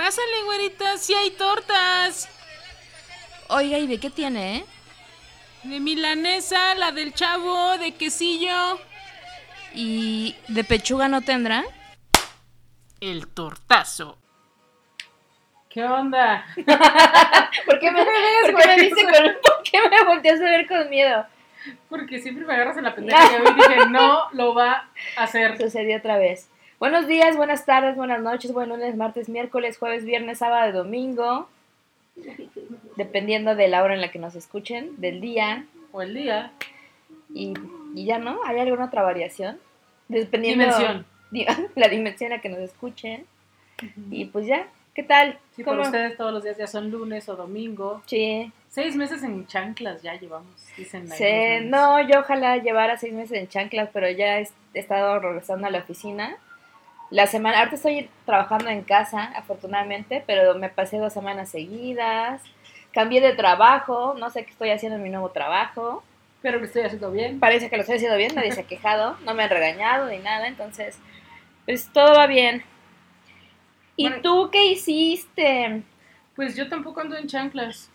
Pásale, güerita, sí hay tortas. Oiga, ¿y de qué tiene, eh? De milanesa, la del chavo, de quesillo. ¿Y de pechuga no tendrá? El tortazo. ¿Qué onda? ¿Por qué me, ¿por qué me viste con... ¿Por qué me volteas a ver con miedo? Porque siempre me agarras en la pendeja y hoy dije, no lo va a hacer. Sucedió otra vez. Buenos días, buenas tardes, buenas noches, buen lunes, martes, miércoles, jueves, viernes, sábado, domingo. Dependiendo de la hora en la que nos escuchen, del día. O el día. Y, y ya no, ¿hay alguna otra variación? Dependiendo Dimensión. di- la dimensión a la que nos escuchen. Y pues ya, ¿qué tal? Sí, ¿Cómo? para ustedes todos los días ya son lunes o domingo. Sí. Seis meses en chanclas ya llevamos, dicen Sí, no, yo ojalá llevara seis meses en chanclas, pero ya he estado regresando a la oficina. La semana, ahorita estoy trabajando en casa, afortunadamente, pero me pasé dos semanas seguidas. Cambié de trabajo, no sé qué estoy haciendo en mi nuevo trabajo. Pero lo estoy haciendo bien. Parece que lo estoy haciendo bien, nadie se ha quejado, no me han regañado ni nada, entonces, pues todo va bien. ¿Y Bueno. tú qué hiciste? Pues yo tampoco ando en chanclas.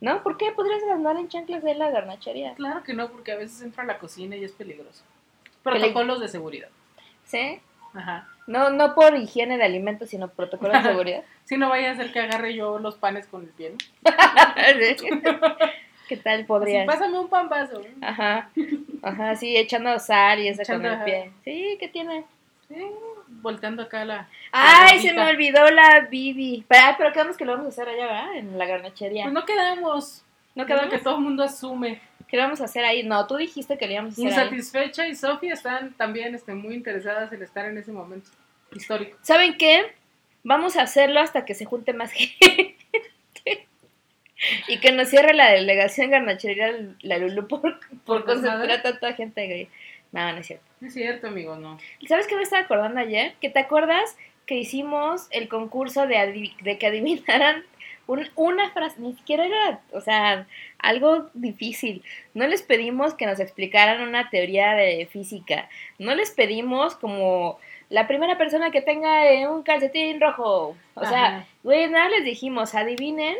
¿No? ¿Por qué podrías andar en chanclas de la garnachería? Claro que no, porque a veces entro a la cocina y es peligroso. Peli- Protocolos de seguridad. ¿Sí? Ajá. No, no por higiene de alimentos, sino protocolos de seguridad. Si no vaya a ser que agarre yo los panes con el pie. ¿no? ¿Qué tal Así, podrías? pásame un pan vaso. Ajá, ajá, sí, echando sal y con Echando, el ajá. pie. Sí, ¿qué tiene? Sí, volteando acá la. Ay, la se me olvidó la Bibi. Pero, pero quedamos que lo vamos a hacer allá, ¿verdad? En la garnachería. Pues no quedamos. ¿No No quedamos? que todo el mundo asume. ¿Qué vamos a hacer ahí? No, tú dijiste que lo íbamos a hacer ahí. Insatisfecha y Sofía están también este, muy interesadas en estar en ese momento histórico. ¿Saben qué? Vamos a hacerlo hasta que se junte más gente. y que nos cierre la delegación garnachería la Lulu por, por Por concentrar tanta gente gay. No, no es cierto. No es cierto, amigo, no. ¿Sabes qué me estaba acordando ayer? Que te acuerdas que hicimos el concurso de, de que adivinaran un- una frase, ni siquiera era, o sea, algo difícil. No les pedimos que nos explicaran una teoría de física. No les pedimos como la primera persona que tenga eh, un calcetín rojo. O sea, güey, nada les dijimos, adivinen.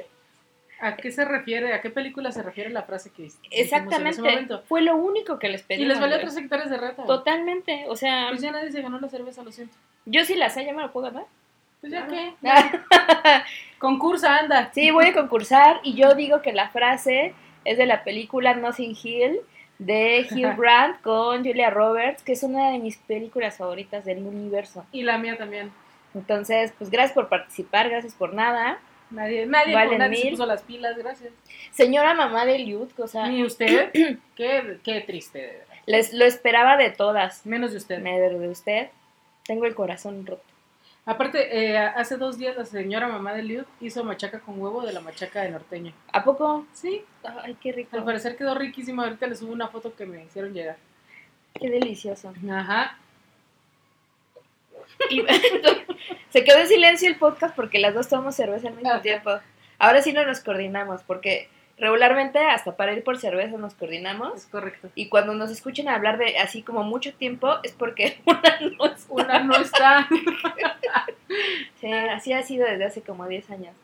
¿A qué se refiere? ¿A qué película se refiere la frase que dijimos en ese Exactamente. momento? Fue lo único que les Y pedimos. les valió güey. tres hectáreas de rata. Totalmente, o sea, Pues ya nadie se ganó la cerveza, lo siento. yo sí la sé, ya me lo puedo ganar. Pues ya qué. Concursa, anda. Sí, voy a concursar y yo digo que la frase es de la película Nothing Hill de Hugh Grant con Julia Roberts, que es una de mis películas favoritas del universo. Y la mía también. Entonces, pues gracias por participar, gracias por nada. Nadie, nadie, Valen nadie se puso las pilas, gracias. Señora mamá de Liud, o sea, Ni usted. qué, qué triste, de verdad. les lo esperaba de todas. Menos de usted. Me de usted. Tengo el corazón roto. Aparte, eh, hace dos días la señora mamá de Liud hizo machaca con huevo de la machaca de norteño. ¿A poco? Sí, Ay, qué rico. al parecer quedó riquísima. Ahorita les subo una foto que me hicieron llegar. Qué delicioso. Ajá. Y se quedó en silencio el podcast porque las dos tomamos cerveza al mismo Ajá. tiempo. Ahora sí no nos coordinamos porque regularmente hasta para ir por cerveza nos coordinamos. Es correcto. Y cuando nos escuchen hablar de así como mucho tiempo es porque una no está. Una no está. Sí, así ha sido desde hace como 10 años.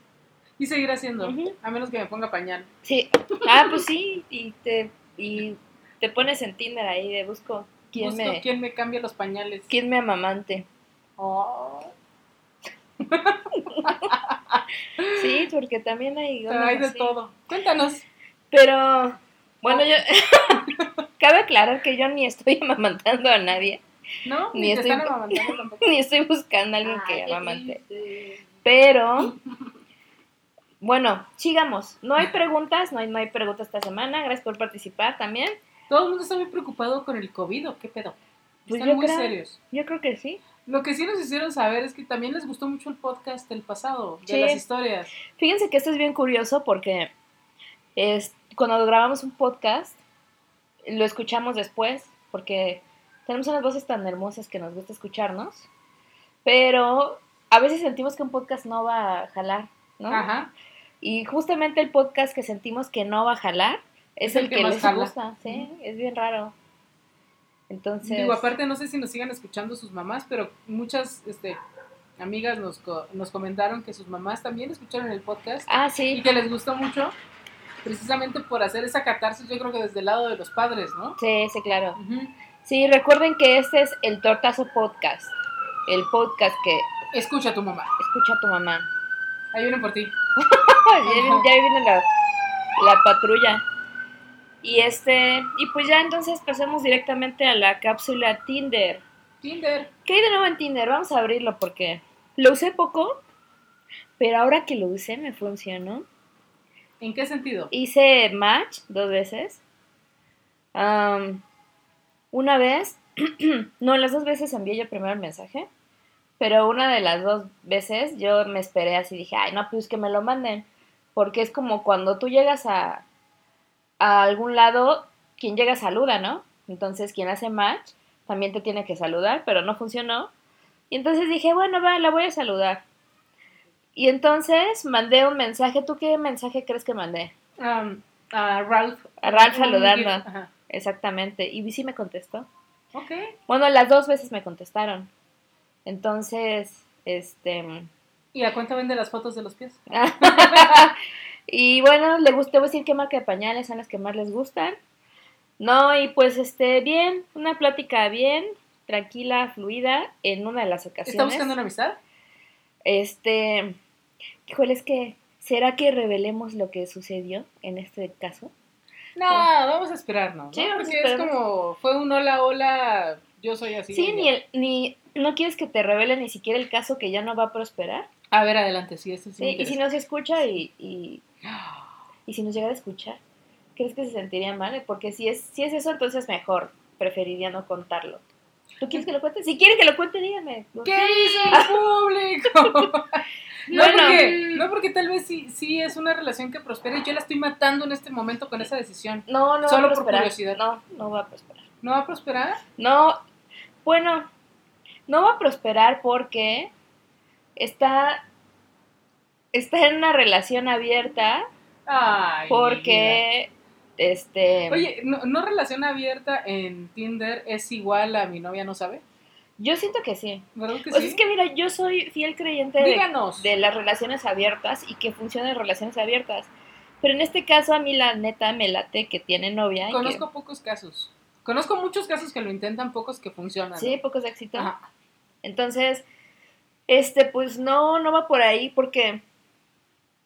Y seguir haciendo. A menos que me ponga pañal. Sí. Ah, pues sí. Y te, y te pones en Tinder ahí de busco quién Busco me, quién me cambia los pañales. quién me amamante. Oh. Sí, porque también hay... de así. todo. Cuéntanos. Pero, bueno, yo... Cabe aclarar que yo ni estoy amamantando a nadie, ¿No? Ni estoy- están amamantando tampoco. ni estoy buscando a alguien que Ay, amamante. Pero, bueno, sigamos. No hay preguntas, no hay, no hay preguntas esta semana. Gracias por participar también. Todo el mundo está muy preocupado con el COVID, ¿o qué pedo? Pues Están muy creo- serios. Yo creo que sí. Lo que sí nos hicieron saber es que también les gustó mucho el podcast del pasado, de las historias. Fíjense que esto es bien curioso porque es, cuando grabamos un podcast, lo escuchamos después, porque tenemos unas voces tan hermosas que nos gusta escucharnos, pero a veces sentimos que un podcast no va a jalar, ¿no? Ajá. Y justamente el podcast que sentimos que no va a jalar es, el, que, más les jala. gusta, ¿sí? Es bien raro. Entonces, Digo, aparte no sé si nos sigan escuchando sus mamás, pero muchas este, amigas nos, co- nos comentaron que sus mamás también escucharon el podcast Ah, y sí. que les gustó mucho, precisamente por hacer esa catarsis, yo creo que desde el lado de los padres, ¿no? Sí, sí, claro. Ujú. Sí, recuerden que este es el Tortazo Podcast. El podcast que Escucha a tu mamá. escucha tu mamá. Ahí vienen por ti. ya, ya viene la, la patrulla. Y este, y pues ya entonces pasemos directamente a la cápsula Tinder. Tinder. ¿Qué hay de nuevo en Tinder? Vamos a abrirlo porque lo usé poco, pero ahora que lo usé me funcionó. ¿En qué sentido? Hice match dos veces. Una vez, no, las dos veces envié yo primero el mensaje, pero una de las dos veces yo me esperé así, dije, ay, no, pues que me lo manden, porque es como cuando tú llegas a, a algún lado, quien llega saluda, ¿no? Entonces quien hace match también te tiene que saludar, pero no funcionó. Y entonces dije, bueno, va, la voy a saludar. Y entonces mandé un mensaje. ¿Tú qué mensaje crees que mandé? Am, a Ralph. A Ralph saludando. Ajá. Exactamente. Y sí me contestó. Ok. Bueno, las dos veces me contestaron. Entonces, este... ¿Y a cuánto vende las fotos de los pies? y bueno, le gusta, voy a decir qué marca de pañales son las que más les gustan. No, y pues este, bien, una plática bien, tranquila, fluida, en una de las ocasiones. ¿Está buscando una amistad? Este, híjole, es que, ¿será que revelemos lo que sucedió en este caso? No, vamos a esperar, ¿no? Sí, ¿No? Porque es como, fue un hola, hola, yo soy así. Sí, ni, el, ni, no quieres que te revele ni siquiera el caso que ya no va a prosperar. A ver, adelante, sí, este sí Sí, y si no se escucha y, y, y si nos llegara a escuchar, ¿crees que se sentiría mal? Porque si es, si es eso, entonces mejor, preferiría no contarlo. ¿Tú quieres que lo cuente? Si quieren que lo cuente, díganme. ¿Qué dice el público? No, Bueno. porque, no porque tal vez sí, sí es una relación que prospera y yo la estoy matando en este momento con esa decisión. No, no Solo va a por prosperar. curiosidad. No, no va a prosperar. ¿No va a prosperar? No, bueno, no va a prosperar porque está, está en una relación abierta Ay, porque, este. Oye, ¿no, ¿no relación abierta en Tinder es igual a mi novia no sabe? yo siento que sí. ¿Verdad que Pues sí? es que mira, yo soy fiel creyente de, Díganos. de las relaciones abiertas y que funcionan las relaciones abiertas. Pero en este caso a mí la neta me late que tiene novia. y que- Conozco pocos casos. Conozco muchos casos que lo intentan, pocos que funcionan. sí, pocos éxitos. Ajá. Entonces, este, pues no, no va por ahí porque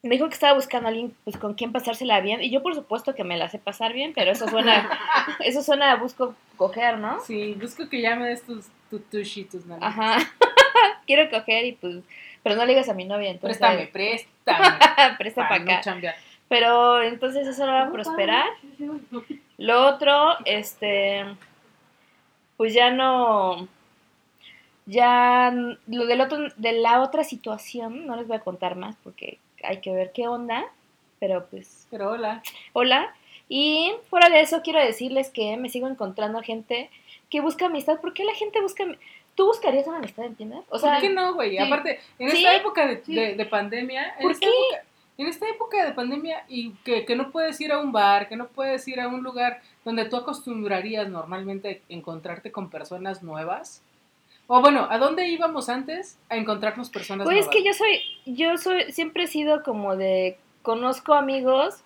me dijo que estaba buscando a alguien pues con quien pasársela bien. Y yo por supuesto que me la sé pasar bien, pero eso suena, eso suena a busco coger, ¿no? Sí, busco que ya me des tus tu tushi, tus nalgas. Ajá. Quiero coger y pues, pero no le digas a mi novia, entonces. Préstame, préstame. Presta para no acá. chambear. Pero entonces eso no va a prosperar. Lo otro, este, pues ya no, ya lo del otro, de la otra situación, no les voy a contar más porque hay que ver qué onda, pero pues, Pero hola. hola. Y fuera de eso quiero decirles que me sigo encontrando gente que busca amistad. ¿Por qué la gente busca? ¿Tú buscarías una amistad en Tinder? O sea, ¿Por qué no, güey? sí. Aparte, en ¿Sí? esta época de, de- de pandemia, en ¿Por esta qué? época- en esta época de pandemia y que, que no puedes ir a un bar, que no puedes ir a un lugar donde tú acostumbrarías normalmente encontrarte con personas nuevas. O bueno, ¿a dónde íbamos antes? A encontrarnos personas Pues es que yo soy, yo soy, siempre he sido como de, conozco amigos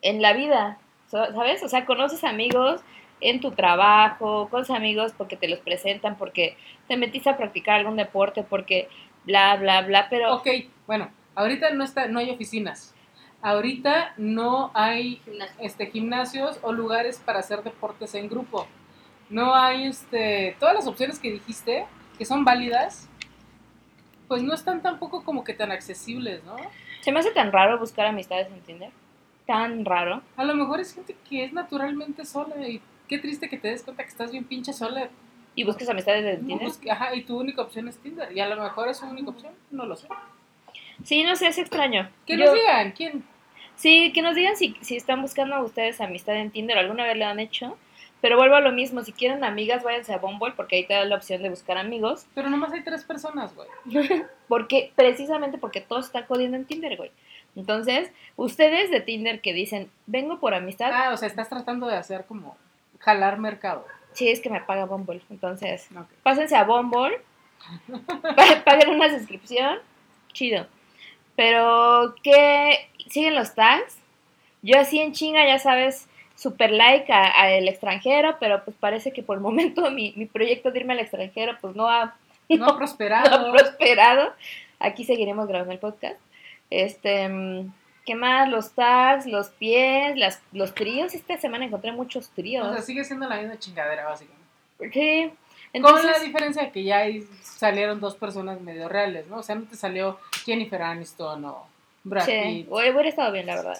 en la vida, so- ¿sabes? O sea, conoces amigos en tu trabajo, conoces amigos porque te los presentan, porque te metiste a practicar algún deporte, porque bla, bla, bla, pero... Ok, bueno, ahorita no está, no hay oficinas. Ahorita no hay este gimnasios o lugares para hacer deportes en grupo. No hay este todas las opciones que dijiste que son válidas, pues no están tampoco como que tan accesibles, ¿no? Se me hace tan raro buscar amistades en Tinder, tan raro. A lo mejor es gente que es naturalmente sola y qué triste que te des cuenta que estás bien pinche sola. ¿Y buscas amistades en Tinder? ajá, y tu única opción es Tinder. Y a lo mejor es su única opción, no lo sé. Sí, no sé, es extraño. Que Yo- nos digan, ¿quién? Sí, que nos digan si, si están buscando ustedes amistad en Tinder alguna vez lo han hecho. Pero vuelvo a lo mismo, si quieren amigas, váyanse a Bumble porque ahí te da la opción de buscar amigos. Pero nomás hay tres personas, güey. Porque, precisamente porque todos están jodiendo en Tinder, güey. Entonces, ustedes de Tinder que dicen, vengo por amistad, Ah, o sea, estás tratando de hacer como jalar mercado. sí es que me paga Bumble. Entonces, Ok. pásense a Bumble Pa- Paguen una suscripción, chido. Pero que siguen los tags. Yo así en chinga, ya sabes, super like a- al extranjero, pero pues parece que por el momento mi, mi proyecto de irme al extranjero pues no ha, No ha no ha prosperado. prosperado. Aquí seguiremos grabando el podcast. Este, ¿qué más? Los tags, los pies, las, los tríos. Esta semana encontré muchos tríos. O sea, sigue siendo la misma chingadera, básicamente. Sí. Con la Entonces, diferencia de que ya ahí salieron dos personas medio reales, ¿no? O sea, no te salió Jennifer Aniston o Brad sí, Pitt. hubiera hubiera estado bien, la verdad.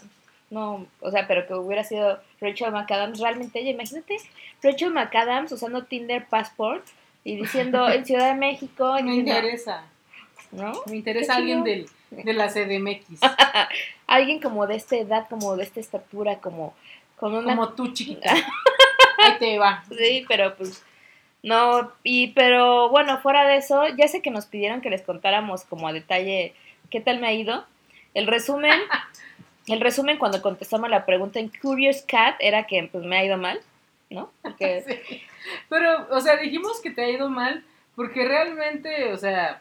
No, o sea, pero que hubiera sido Rachel McAdams, realmente ella, imagínate, Rachel McAdams usando Tinder Passport y diciendo en Ciudad de México, Me diciendo, interesa. ¿no? Me interesa alguien del, de la CDMX. Alguien como de esta edad, como de esta estatura, como con una Como tú, chiquita. Ahí te va. Sí, pero pues no, y pero bueno, fuera de eso, ya sé que nos pidieron que les contáramos como a detalle qué tal me ha ido. El resumen, el resumen cuando contestamos la pregunta en Curious Cat era que pues me ha ido mal, ¿no? Porque Sí. Pero, o sea, dijimos que te ha ido mal porque realmente, o sea,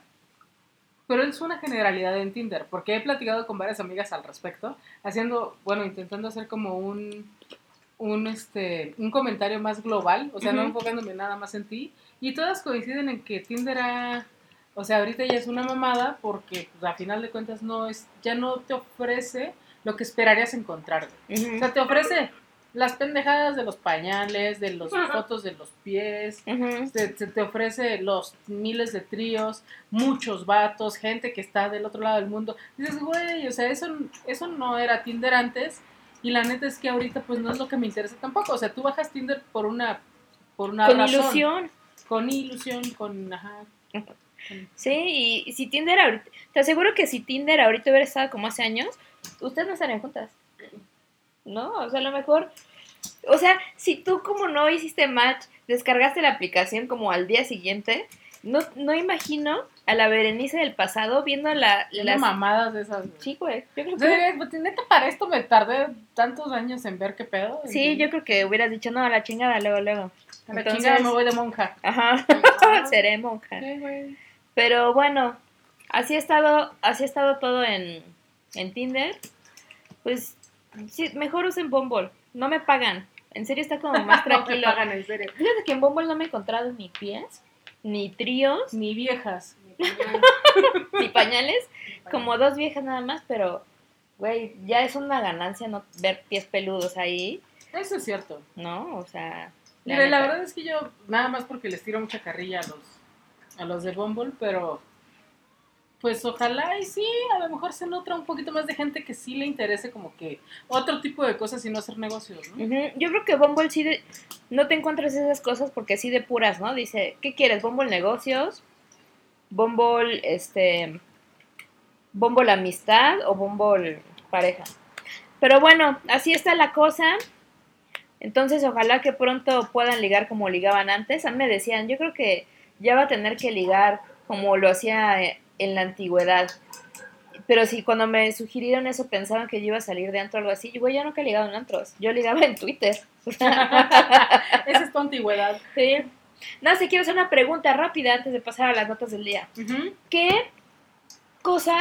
pero es una generalidad en Tinder, porque he platicado con varias amigas al respecto, haciendo, bueno, intentando hacer como un, un, este, un comentario más global, o sea, no enfocándome nada más en ti, y todas coinciden en que Tinder ha, o sea, ahorita ya es una mamada porque, pues, a final de cuentas, no es, ya no te ofrece lo que esperarías encontrar. O sea, te ofrece las pendejadas de los pañales, de las fotos de los pies, ujú, te, ofrece los miles de tríos, muchos vatos, gente que está del otro lado del mundo. Dices, güey, o sea, eso, eso no era Tinder antes y la neta es que ahorita pues no es lo que me interesa tampoco. O sea, tú bajas Tinder por una, por una con razón. ilusión. Con ilusión, con, ajá. con- Sí, y, y si Tinder ahorita, te aseguro que si Tinder ahorita hubiera estado como hace años, ustedes no estarían juntas. ¿No? O sea, a lo mejor, o sea, si tú como no hiciste match, descargaste la aplicación como al día siguiente, no, no imagino a la Berenice del pasado viendo la, Las mamadas de esas. güey. Sí, güey, yo creo que... pues, neta, para esto me tardé tantos años en ver qué pedo. Sí, yo creo que hubieras dicho, no, a la chingada, luego, luego. A la Entonces- chingada me voy de monja. Ajá, seré monja. Sí, güey. Pero bueno, así ha estado, así ha estado todo en, en Tinder. Pues sí, mejor usen Bumble. No me pagan. En serio está como más No me tranquilo. pagan, en serio. Fíjate que en Bumble no me he encontrado ni pies, ni tríos, Ni viejas. ni pañales. Como dos viejas nada más, pero, güey, ya es una ganancia no ver pies peludos ahí, Eso es cierto. ¿no? O sea... Mira, la verdad es que yo, nada más porque les tiro mucha carrilla a los, a los de Bumble, pero pues ojalá y sí, a lo mejor se nutra un poquito más de gente que sí le interese como que otro tipo de cosas y no hacer negocios, ¿no? Yo creo que Bumble sí de- no te encuentras esas cosas porque sí de puras, ¿no? Dice, ¿qué quieres? Bumble negocios, Bumble este Bumble amistad o Bumble pareja. Pero bueno, así está la cosa. Entonces, ojalá que pronto puedan ligar como ligaban antes. A mí me decían, yo creo que ya va a tener que ligar como lo hacía eh, en la antigüedad. Pero sí, cuando me sugirieron eso pensaban que yo iba a salir de antro o algo así. Yo, güey, yo nunca he ligado en antros. Yo ligaba en Twitter. Esa es tu antigüedad. sí. No sé, quiero hacer una pregunta rápida antes de pasar a las notas del día. ¿Qué cosa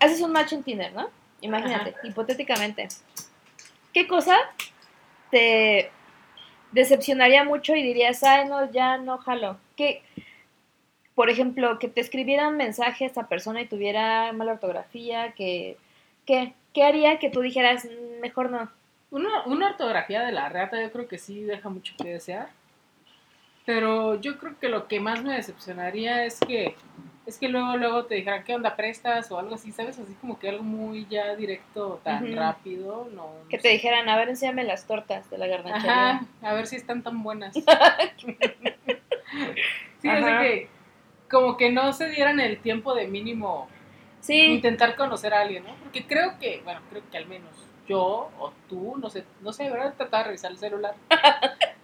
haces un match en Tinder, no? Imagínate, hipotéticamente. ¿Qué cosa te decepcionaría mucho y dirías, ay, no, ya no jalo? ¿Qué, por ejemplo, que te escribiera un mensaje a esta persona y tuviera mala ortografía, que, ¿qué? ¿Qué haría que tú dijeras, "Mm, mejor no? Una, una ortografía de la rata yo creo que sí deja mucho que desear. Pero yo creo que lo que más me decepcionaría es que es que luego luego te dijeran qué onda prestas o algo así, ¿sabes? Así como que algo muy ya directo, tan rápido, no. no Que te sé. dijeran, a ver, enséñame las tortas de la garnachería. Ajá, a ver si están tan buenas. sí, Ajá. que como que no se dieran el tiempo de mínimo Sí, intentar conocer a alguien, ¿no? Porque creo que, bueno, creo que al menos yo o tú, no sé, no sé, ¿verdad? Tratar de revisar el celular.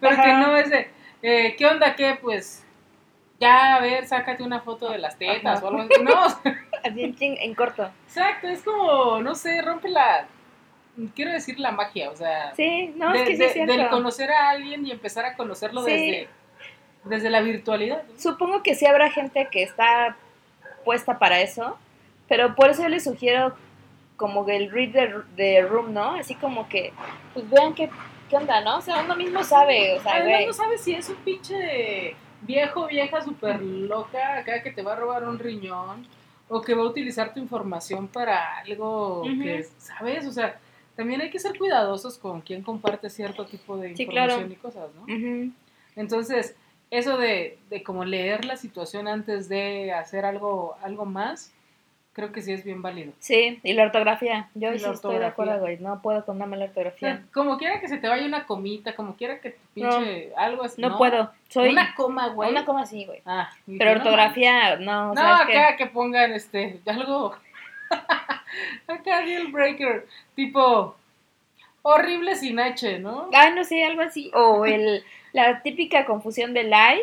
Pero que no es de, eh, ¿qué onda? ¿Qué? Pues, ya, a ver, sácate una foto de las tetas Ajá. o algo así. No, así en, en corto. exacto, es como, no sé, rompe la, quiero decir la magia, o sea, Sí, no, de- es que sí de- es del conocer a alguien y empezar a conocerlo Sí. desde, desde la virtualidad. ¿no? Supongo que sí habrá gente que está puesta para eso, pero por eso yo les sugiero como que el read the, the room, ¿no? Así como que, pues vean qué, qué onda, ¿no? O sea, uno mismo sabe, o sea, Además, güey. no sabes si es un pinche viejo, vieja súper loca acá que te va a robar un riñón o que va a utilizar tu información para algo Ujú. que, ¿sabes? O sea, también hay que ser cuidadosos con quien comparte cierto tipo de Sí, información claro. y cosas, ¿no? Ujú. Entonces, eso de, de como leer la situación antes de hacer algo, algo más, creo que sí es bien válido. Sí, y la ortografía. Yo sí la estoy de ortografía. acuerdo, güey. No puedo con una mala O sea, ortografía. como quiera que se te vaya una comita, como quiera que te pinche algo así. No, puedo. Soy Una coma, güey. una coma así, güey. Ah, Pero ortografía, no, No, acá que pongan este, algo. acá deal breaker. Tipo, horrible sin H, ¿no? Ah, no sé, algo así. O el, la típica confusión del I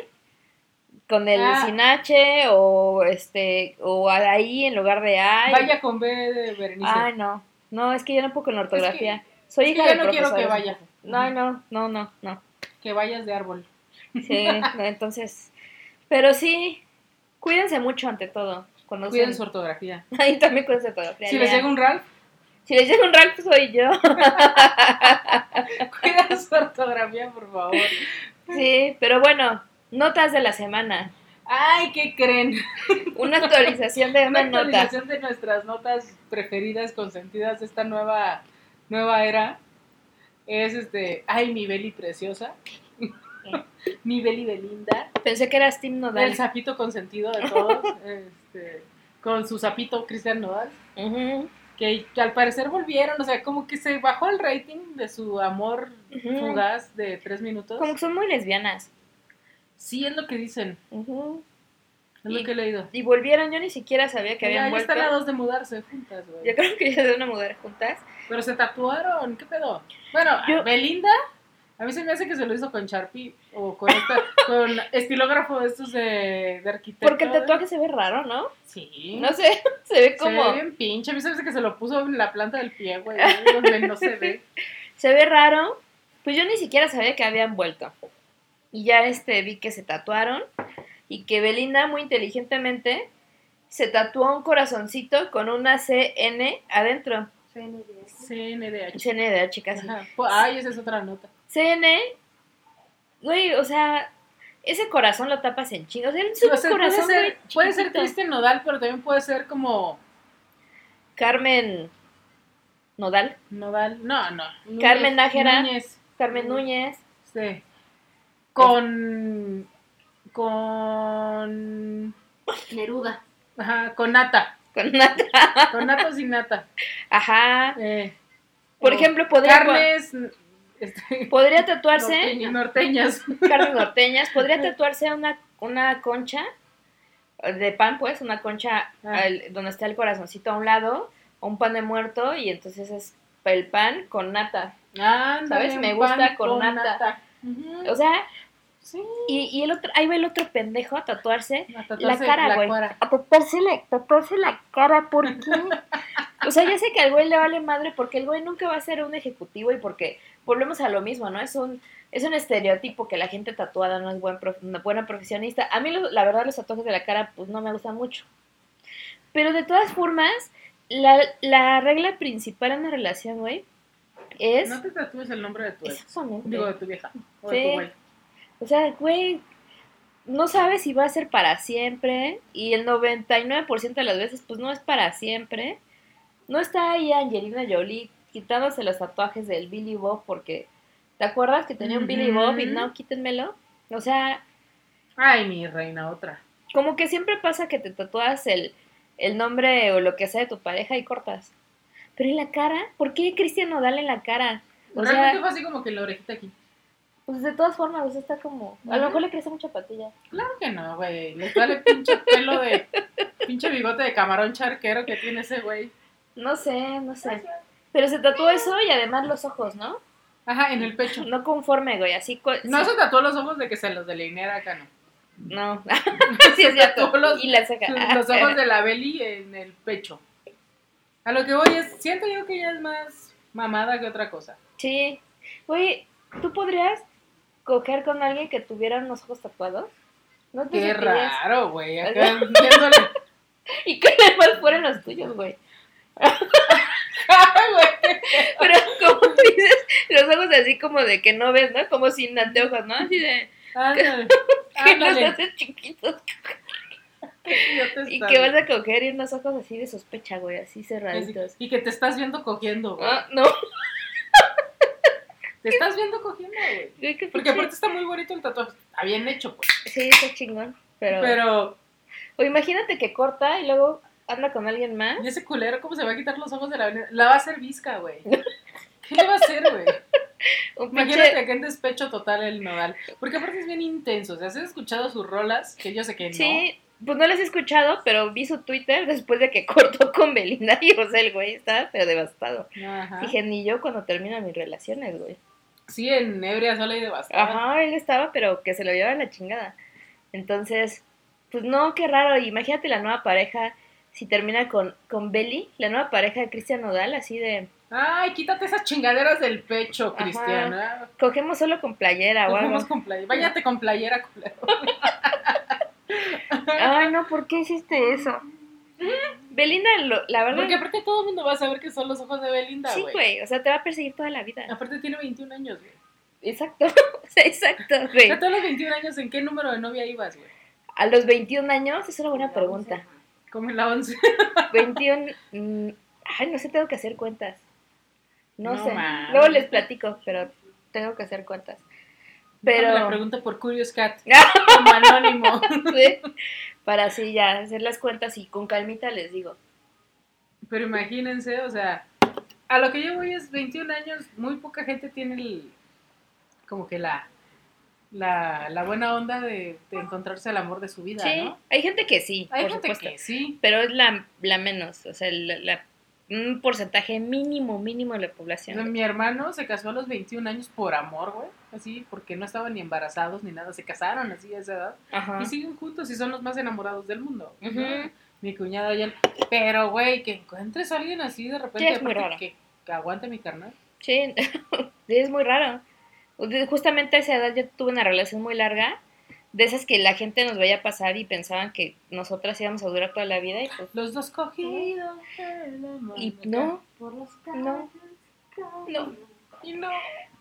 con el Ah. sin H o este o ahí en lugar de I. Vaya con B de Berenice. Ay, no. No, es que yo no puedo con ortografía. Es Soy es que hija yo de no quiero que profesores. vaya. No, no, no, no, no. Que vayas de árbol. Sí, entonces. Pero sí, cuídense mucho ante todo. Cuando Cuiden su ortografía. Ahí también cuídense de ortografía. Si les llega un Ralph, Si les llega un Ralph, soy yo. cuida su ortografía, por favor. sí, pero bueno, notas de la semana. Ay, ¿qué creen? Una actualización de Una actualización de nuestras notas preferidas, consentidas de esta nueva, nueva era. Es este, ay, mi Beli preciosa. mi Beli Belinda. Pensé que eras Team Nodal. El sapito consentido de todos. este, con su sapito Cristian Nodal. Ujú, Que al parecer volvieron, o sea, como que se bajó el rating de su amor Ujú. fugaz de tres minutos. Como que son muy lesbianas. Sí, es lo que dicen, es lo que he leído. Y volvieron, yo ni siquiera sabía que Ya, habían ya vuelto. están a dos de mudarse juntas, güey. Yo creo que ya se van a mudar juntas. Pero se tatuaron, ¿qué pedo? Bueno, Yo- Belinda, a mí se me hace que se lo hizo con Sharpie o con, esta, con estilógrafo de estos de, de arquitecto. Porque el tatuaje se ve raro, ¿no? Sí. No sé, se ve Se como... ve bien pinche. A mí se me hace que se lo puso en la planta del pie, güey, donde no se ve. Se ve raro. Pues yo ni siquiera sabía que habían vuelto. Y ya este vi que se tatuaron. Y que Belinda, muy inteligentemente, se tatuó un corazoncito con una CN adentro. CNDH. CNDH casi. Ajá. Pues, Ay, esa es otra nota. CN, güey, o sea, ese corazón lo tapas en chingos. O sea, es un O sea, puede corazón ser, güey, puede ser. Cristian Nodal, pero también puede ser como Carmen Nodal, Nodal. No, no. Núñez- Carmen Nájera. Núñez. Carmen Núñez. Sí. Con. Con. Neruda. Ajá, con nata. Con nata. Con nata o sin nata. Ajá. Eh, Por o ejemplo, podría, Carnes. Este, podría tatuarse, Norteña. norteñas. carnes norteñas, podría tatuarse una, una concha de pan, pues, una concha Ah. al- donde está el corazoncito a un lado, o un pan de muerto, y entonces es el pan con nata. Ándale, ¿Sabes? Me gusta con nata. O sea, Sí. y, y el otro, ahí va el otro pendejo a tatuarse A la tatuarse cara, la güey. cuara. A tatuarse la, tatuarse la cara, ¿por qué? o sea, ya sé que al güey le vale madre porque el güey nunca va a ser un ejecutivo y porque volvemos a lo mismo, ¿no? Es un, es un estereotipo que la gente tatuada no es buen prof- una buena profesionista. A mí, lo- la verdad, los tatuajes de la cara, pues no me gustan mucho. Pero de todas formas, la, la regla principal en una relación, güey, es... No te tatúes el nombre de tu ex. Exactamente. Digo, de tu vieja. O Sí. de tu güey. O sea, güey, no sabes si va a ser para siempre y el 99% de las veces pues no es para siempre. No está ahí Angelina Jolie quitándose los tatuajes del Billy Bob porque ¿te acuerdas que tenía un Billy Bob y no, quítenmelo? O sea, Ay, mi reina, otra. como que siempre pasa que te tatúas el, el nombre o lo que sea de tu pareja y cortas. Pero en la cara, ¿por qué Cristian Nodal en la cara? O Realmente sea, fue así como que la orejita aquí. pues de todas formas, o sea, está como... A lo mejor le crece mucha patilla. Claro que no, güey. Le sale pinche pelo de. pinche bigote de camarón charquero que tiene ese güey. No sé, no sé. Pero se tatuó eso y además los ojos, ¿no? Ajá, en el pecho. No conforme, güey, así... No sí- se tatuó los ojos de que se los delineara acá, no. No. sí, es cierto. tatuó los- y la ceja. Los ojos de la Beli en el pecho. A lo que voy es, siento yo que ella es más mamada que otra cosa. Sí. Güey, tú podrías coger con alguien que tuviera unos ojos tatuados? ¿No te Qué sentirías- raro, güey. Acá viéndole. Y que además fueran los tuyos, güey. Güey. Pero como dices, los ojos así como de que no ves, ¿no? Como sin anteojos, ¿no? Así de Ándale. que los haces chiquitos. Y que vas a coger y unos ojos así de sospecha, güey, así cerraditos. Y que te estás viendo cogiendo, güey. Ah, no, Te estás viendo cogiendo, güey. Porque aparte está muy bonito el tatuaje. Está bien hecho, pues. Sí, está chingón. Pero... Pero, O imagínate que corta y luego anda con alguien más. ¿y ese culero cómo se va a quitar los ojos de la? La va a hacer visca, güey. ¿Qué le va a hacer, güey? Imagínate pinche... acá en despecho total el nodal. Porque aparte es bien intenso. O sea, ¿has escuchado sus rolas? Que yo sé que no. Sí, pues no las he escuchado, pero vi su Twitter después de que cortó con Belinda y o sea, el güey estaba pero devastado. Ajá. Dije, ni yo cuando termino mis relaciones, güey. Sí, en ebria sola y devastada. Ajá, él estaba, pero que se lo llevaba la chingada. Entonces, pues no, qué raro. Imagínate la nueva pareja, si termina con, con Belly, la nueva pareja de Cristian Nodal, así de, Ay, quítate esas chingaderas del pecho. Cristiana. cogemos solo con playera o Cogemos algo. con playera. Váyate con playera, culero. Ay, no, ¿por qué hiciste eso? Belinda, lo- la verdad, Porque aparte todo el mundo va a saber que son los ojos de Belinda, sí, güey. güey, o sea, te va a perseguir toda la vida. Aparte tiene 21 años, güey. Exacto, o sea, exacto, O güey. sea, todos los 21 años, ¿en qué número de novia ibas, güey? A los 21 años, es una buena pregunta. Como en la 11. 21, mm, ay, no sé, tengo que hacer cuentas. No, No sé, luego les platico, pero tengo que hacer cuentas. Pero... Pero... la pregunta por Curious Cat, como anónimo. Sí, para así ya hacer las cuentas y con calmita les digo. Pero imagínense, o sea, a lo que yo voy es 21 años, muy poca gente tiene el, como que la, la, la buena onda de, de encontrarse el amor de su vida, Sí, ¿no? hay gente que sí, Hay por gente supuesto, que sí. pero es la, la menos, o sea, la, la- un porcentaje mínimo, mínimo de la O sea, población. mi hermano se casó a los 21 años por amor, güey, así, porque no estaban ni embarazados ni nada, se casaron así a esa edad Ajá. y siguen juntos y son los más enamorados del mundo. Mi cuñada ya, pero güey, que encuentres a alguien así de repente, Sí, es muy raro. que, que aguante mi carnal. Sí, sí, es muy raro. Justamente a esa edad yo tuve una relación muy larga, de esas que la gente nos veía pasar y pensaban que nosotras íbamos a durar toda la vida y pues Los dos cogidos. mano Y no, por los no, no. Y no.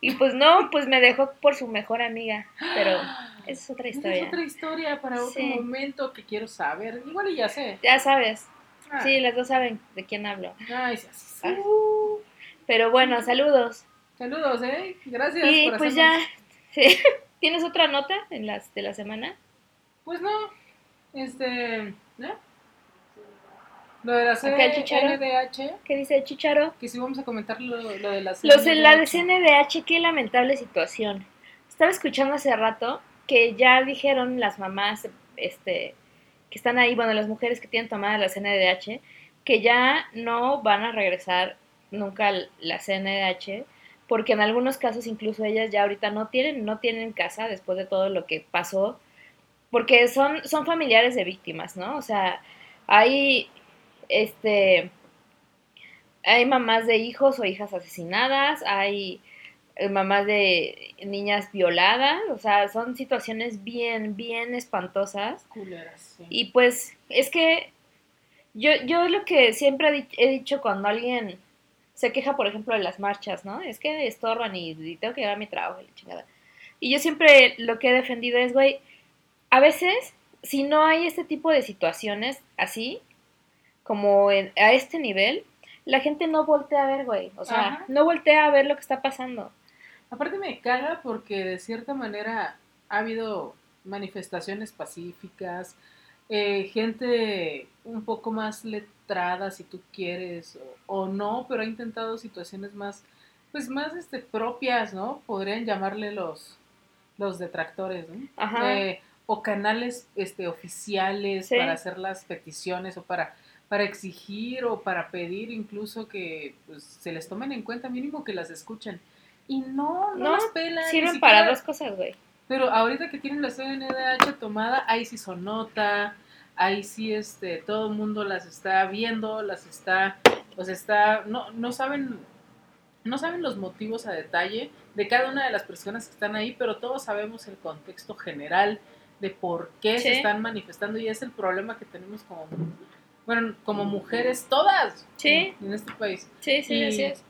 Y pues no, pues me dejó por su mejor amiga, pero es otra historia. es otra historia para otro Sí. momento que quiero saber. Igual y ya sé. Ya sabes, Ah, sí, las dos saben de quién hablo. Ay, sí, sí, sí. Uh, pero bueno, saludos. Saludos, ¿eh? Gracias Y por pues ya, sí. ¿tienes otra nota en las de la semana? Pues no. Este. ¿no? Lo de la. CNDH. ¿Qué dice Chicharo? Que sí vamos a comentar lo, lo de la Los de la CNDH. CNDH, qué lamentable situación. Estaba escuchando hace rato que ya dijeron las mamás, este, que están ahí, bueno, las mujeres que tienen tomada la CNDH, que ya no van a regresar nunca l- la CNDH, porque en algunos casos incluso ellas ya ahorita no tienen, no tienen casa después de todo lo que pasó, porque son, son familiares de víctimas, ¿no? O sea, hay, este, hay mamás de hijos o hijas asesinadas, hay eh, mamás de niñas violadas, o sea, son situaciones bien, bien espantosas. Culeras, sí. Y pues es que yo, yo lo que siempre he dicho cuando alguien se queja, por ejemplo, de las marchas, ¿no? Es que estorban y, y tengo que llevar mi trabajo y la chingada. Y yo siempre lo que he defendido es, güey, a veces, si no hay este tipo de situaciones así, como en- a este nivel, la gente no voltea a ver, güey. O sea, Ajá. no voltea a ver lo que está pasando. Aparte me caga porque de cierta manera ha habido manifestaciones pacíficas, eh, gente un poco más letrada si tú quieres o, o no, pero ha intentado situaciones más, pues más este, propias, ¿no? Podrían llamarle los, los detractores, ¿no? Ajá. Eh, o canales este, oficiales Sí. para hacer las peticiones o para, para exigir o para pedir incluso que pues, se les tomen en cuenta, mínimo que las escuchen. Y no, no, No, las pelan. Sirven para dos cosas, güey. Pero ahorita que tienen la CNDH tomada, ahí sí son nota, ahí sí este, todo el mundo las está viendo, las está, sea, está, no, no saben no saben los motivos a detalle de cada una de las personas que están ahí, pero todos sabemos el contexto general de por qué se están manifestando y es el problema que tenemos como, bueno, como mujeres todas Sí. en, en este país. Sí, sí, Y- así es.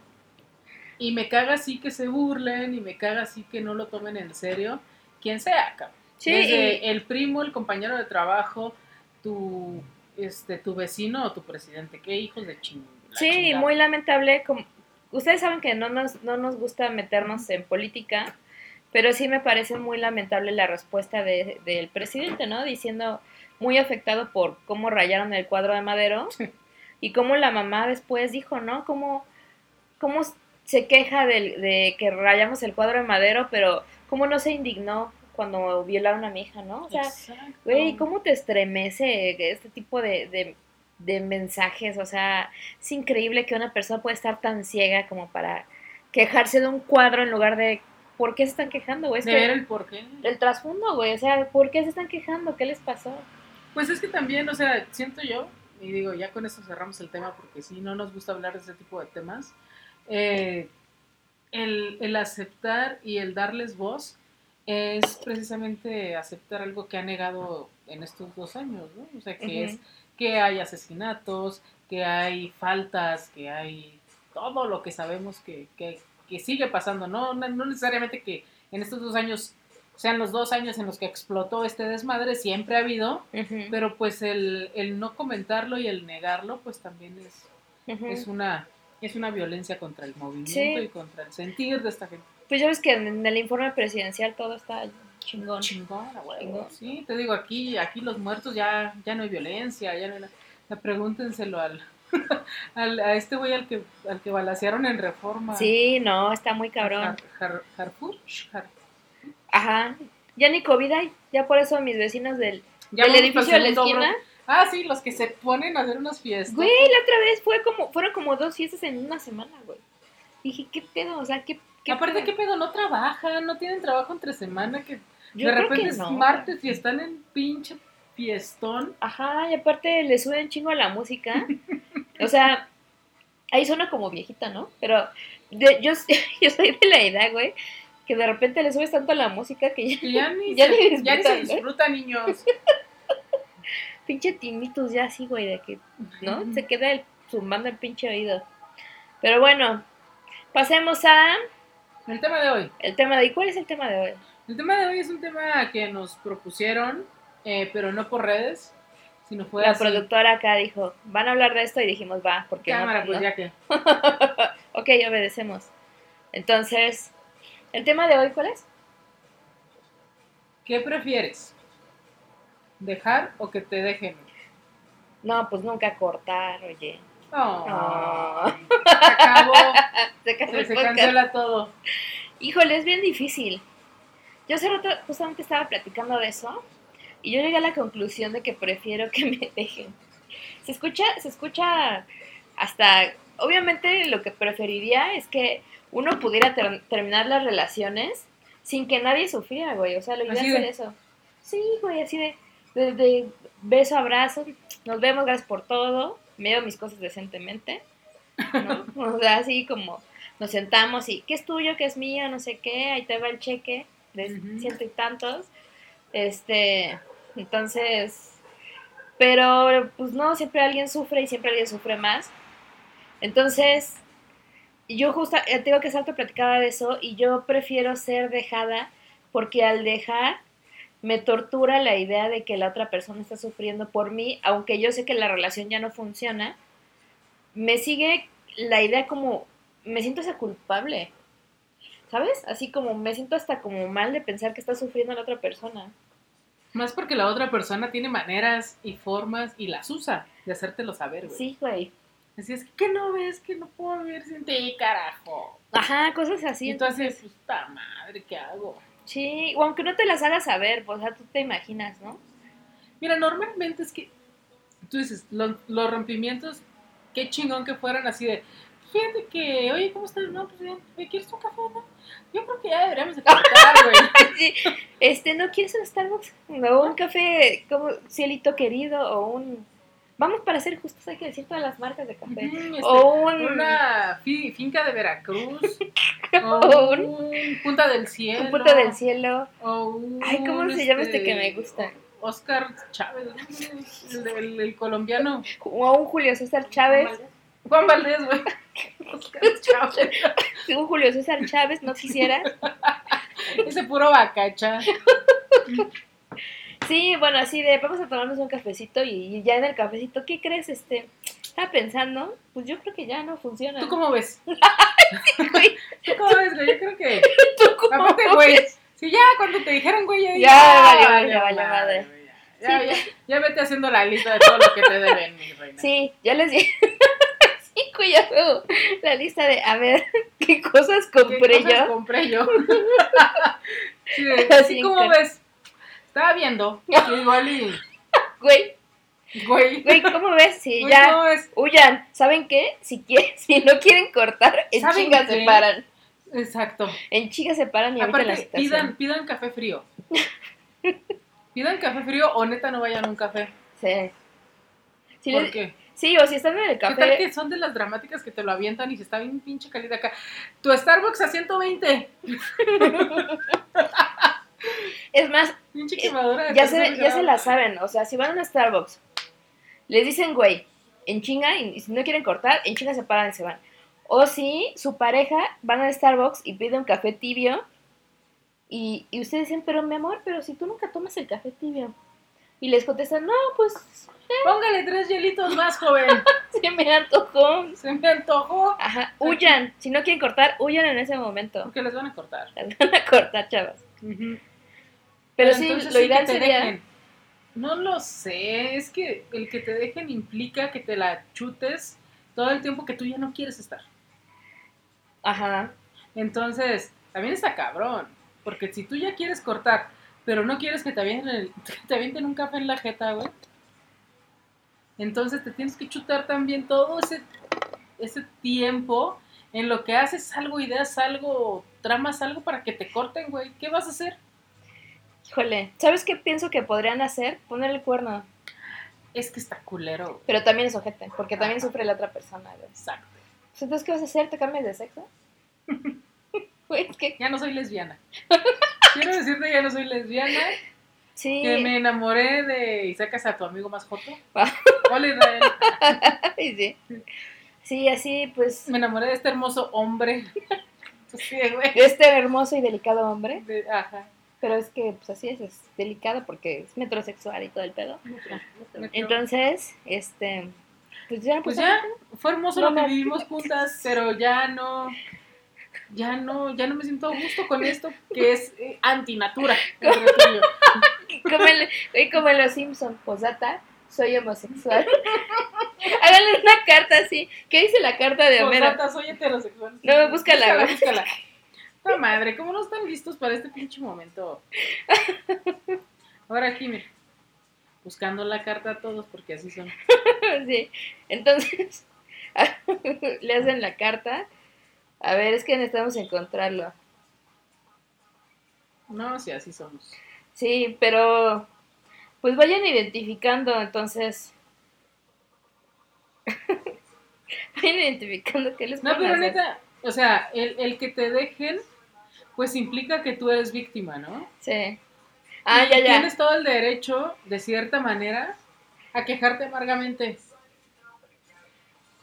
Y me caga así que se burlen y me caga así que no lo tomen en serio, quien sea, cabrón. Sí, Desde y- el primo, el compañero de trabajo, tu, este, tu vecino o tu presidente. Qué hijos de ching. la Sí, chingada. muy lamentable. Como, ustedes saben que no nos, no nos gusta meternos en política, pero sí me parece muy lamentable la respuesta de- del presidente, ¿no? Diciendo muy afectado por cómo rayaron el cuadro de Madero y cómo la mamá después dijo, ¿no? Cómo, cómo se queja del- de, que rayamos el cuadro de Madero, pero cómo no se indignó cuando violaron a mi hija, ¿no? O sea. Güey, ¿cómo te estremece este tipo de, de- de mensajes? O sea, es increíble que una persona pueda estar tan ciega como para quejarse de un cuadro en lugar de... ¿Por qué se están quejando, güey? Es que el porqué. el trasfondo, güey. O sea, ¿por qué se están quejando? ¿Qué les pasó? Pues es que también, o sea, siento yo, y digo, ya con eso cerramos el tema porque sí, no nos gusta hablar de ese tipo de temas. eh, el, el aceptar y el darles voz es precisamente aceptar algo que ha negado en estos dos años, ¿no? O sea, que es que hay asesinatos, que hay faltas, que hay todo lo que sabemos que, que, que sigue pasando, ¿no? No, no necesariamente que en estos dos años sean los dos años en los que explotó este desmadre, siempre ha habido, pero pues el, el no comentarlo y el negarlo, pues también es, es una es una violencia contra el movimiento Sí. y contra el sentir de esta gente. Pues ya ves que en el informe presidencial todo está chingón. Chingón. Sí, te digo, aquí, aquí los muertos ya, ya no hay violencia, ya no hay nada. Ya pregúntenselo al, al- a este güey al que, al que balacearon en reforma. Sí, no, está muy cabrón. Har- Har- Har- Ajá. Ya ni COVID hay. Ya por eso mis vecinos del, del edificio de la esquina... Ah, sí, los que se ponen a hacer unas fiestas. Güey, la otra vez fue como, fueron como dos fiestas en una semana, güey. Dije, ¿qué pedo? O sea, ¿qué, qué Aparte? ¿qué pedo? No trabajan, no tienen trabajo entre semana, que Yo de repente que es no. martes y están en pinche fiestón. Ajá, y aparte le suben chingo a la música. o sea, ahí suena como viejita, ¿no? Pero de- yo, yo soy de la edad, güey, que de repente le subes tanto a la música que ya, Que ya ni, Ya se, ni ya ni se disfrutan, ¿eh? disfruta, niños. pinche tinitos ya así, güey, de que, ¿no? Se queda el, zumbando el pinche oído. Pero bueno, pasemos a El tema de hoy. el tema de hoy. ¿Cuál es el tema de hoy? El tema de hoy es un tema que nos propusieron, eh, pero no por redes, sino fue La así. productora acá dijo, van a hablar de esto y dijimos, va, porque no- Cámara, pues no. ya que. Ok, obedecemos. Entonces, ¿el tema de hoy cuál es? ¿Qué prefieres? ¿Dejar o que te dejen? No, pues nunca cortar, oye. Oh, se acabó. Se acabó Se, el se podcast. cancela todo. Híjole, es bien difícil. Yo hace rato justamente estaba platicando de eso y yo llegué a la conclusión de que prefiero que me dejen. Se escucha, se escucha hasta, obviamente lo que preferiría es que uno pudiera ter- terminar las relaciones sin que nadie sufriera, güey. O sea, lo ideal Así es de- eso. Sí, güey, así de, de, de beso, abrazo, nos vemos, gracias por todo, me mis cosas decentemente, ¿no? O sea, así como nos sentamos y, ¿qué es tuyo? ¿Qué es mío? No sé qué, ahí te va el cheque de Ujú. ciento y tantos. Este, entonces, pero pues no, siempre alguien sufre y siempre alguien sufre más. Entonces, yo justo, eh, tengo que salto platicaba de eso y yo prefiero ser dejada porque al dejar me tortura la idea de que la otra persona está sufriendo por mí, aunque yo sé que la relación ya no funciona, me sigue la idea como, me siento esa culpable, ¿sabes? Así como me siento hasta como mal de pensar que está sufriendo la otra persona. Más porque la otra persona tiene maneras y formas y las usa de hacértelo saber, güey. Sí, güey. Así es que no ves que no puedo vivir sin ti, carajo. Ajá, cosas así. y tú haces, puta madre, ¿qué hago? Sí, o aunque no te las hagas saber, pues, o sea, tú te imaginas, ¿no? Mira, normalmente es que tú dices, lo- los rompimientos, qué chingón que fueran así de, fíjate que, oye, ¿cómo estás? No, pues bien, ¿me quieres un café, no? Yo creo que ya deberíamos de cortar, güey. Sí, Este, ¿no quieres un Starbucks? No, un café como cielito querido o un Vamos para ser justos, hay que decir todas las marcas de café. Este, o un... Una fi- finca de Veracruz. o un- un Punta del Cielo. Un punto del cielo. O un, Ay, ¿cómo se llama este que me gusta? Oscar Chávez, el, el- el colombiano. O un Julio César Chávez. Juan Valdés, güey. Oscar Chávez. Un Julio César Chávez, ¿no quisiera? Ese puro bacacha. Sí, bueno, así de, vamos a tomarnos un cafecito y, y ya en el cafecito, ¿qué crees? Este, estaba pensando, pues yo creo que ya no funciona. ¿Tú cómo ves? Güey, ¿Tú cómo ves, güey? Yo creo que. ¿tú cómo Aparte, güey. Si ya cuando te dijeron, güey, ya. Ya, vale, vale, vale, madre. Ya, ya, ya vete haciendo la lista de todo lo que te deben, mi reina. Sí, ya les dije. sí, cuidado. La lista de, a ver, ¿qué cosas ¿Qué compré cosas yo? compré yo? Sí, Así ¿sí ¿Cómo que- ves? Estaba viendo. que igual y. Güey, Güey. güey, ¿cómo ves? Sí, Güey, ya. ¿Cómo ves? Huyan, ¿saben qué? Si quieren, si no quieren cortar, en ¿Saben chinga se paran. Exacto. En chinga se paran y evitan la Aparte, situación. pidan, pidan café frío. Pidan café frío o neta no vayan a un café. Sí. ¿Por les- qué? sí, o si están en el ¿Qué tal café. que son de las dramáticas que te lo avientan y se está bien pinche caliente acá? Tu Starbucks a 120. Es más, Eh, ya se, ya se la saben. O sea, si van a un Starbucks, les dicen, güey, en chinga, y, si no quieren cortar, en chinga se paran y se van. O si su pareja van al Starbucks y pide un café tibio, y, y ustedes dicen, pero mi amor, pero si tú nunca tomas el café tibio. Y les contestan, no, pues Póngale tres hielitos más, joven. se me antojó. Se me antojó. Ajá, huyan. Si no quieren cortar, huyan en ese momento. Porque les van a cortar. Las van a cortar, chavas. Pero, sí, entonces lo sí ideal sería... dejen. No lo sé, es que el que te dejen implica que te la chutes todo el tiempo que tú ya no quieres estar. Ajá. Entonces, también está cabrón, porque si tú ya quieres cortar, pero no quieres que te avienten, el- que te avienten un café en la jeta, güey, entonces te tienes que chutar también todo ese, ese tiempo en lo que haces algo, ideas algo, tramas algo para que te corten, güey. ¿Qué vas a hacer? Híjole, ¿sabes qué pienso que podrían hacer? Poner el cuerno. Es que está culero. Pero también es ojete, porque también sufre la otra persona, güey. Exacto. Pues, Entonces, ¿qué vas a hacer? ¿Te cambias de sexo? Que Ya no soy lesbiana. Quiero decirte, ya no soy lesbiana. sí. Que me enamoré de. Y sacas a tu amigo más joto. Ah. Hola, Israel. Ay, sí. Sí, así, pues, Me enamoré de este hermoso hombre. Sí, güey. de este hermoso y delicado hombre. De- ajá. Pero es que, pues así es, es delicado porque es metrosexual y todo el pedo. Metro. Entonces, este, pues ya, Pues pues, ya, fue hermoso No lo que vivimos juntas, pero ya no. Ya no, ya no me siento a gusto con esto que es eh, antinatura. como, en, oye, como en Los Simpson, posdata, soy homosexual. Háganle una carta así. ¿Qué dice la carta de Homero? Postdata, soy heterosexual. No, búscala, Búscala, güey. búscala. Madre, ¿cómo no están listos para este pinche momento? Ahora aquí, mira. Buscando la carta a todos porque así son. Sí. Entonces, le hacen la carta. A ver, es que necesitamos encontrarlo. No, sí, así somos. Sí, pero pues vayan identificando, entonces. vayan identificando qué les No, pero hacer. neta, o sea, el, el que te dejen, pues implica que tú eres víctima, ¿no? Sí. Ah, Y ya, ya. Tienes todo el derecho, de cierta manera, a quejarte amargamente.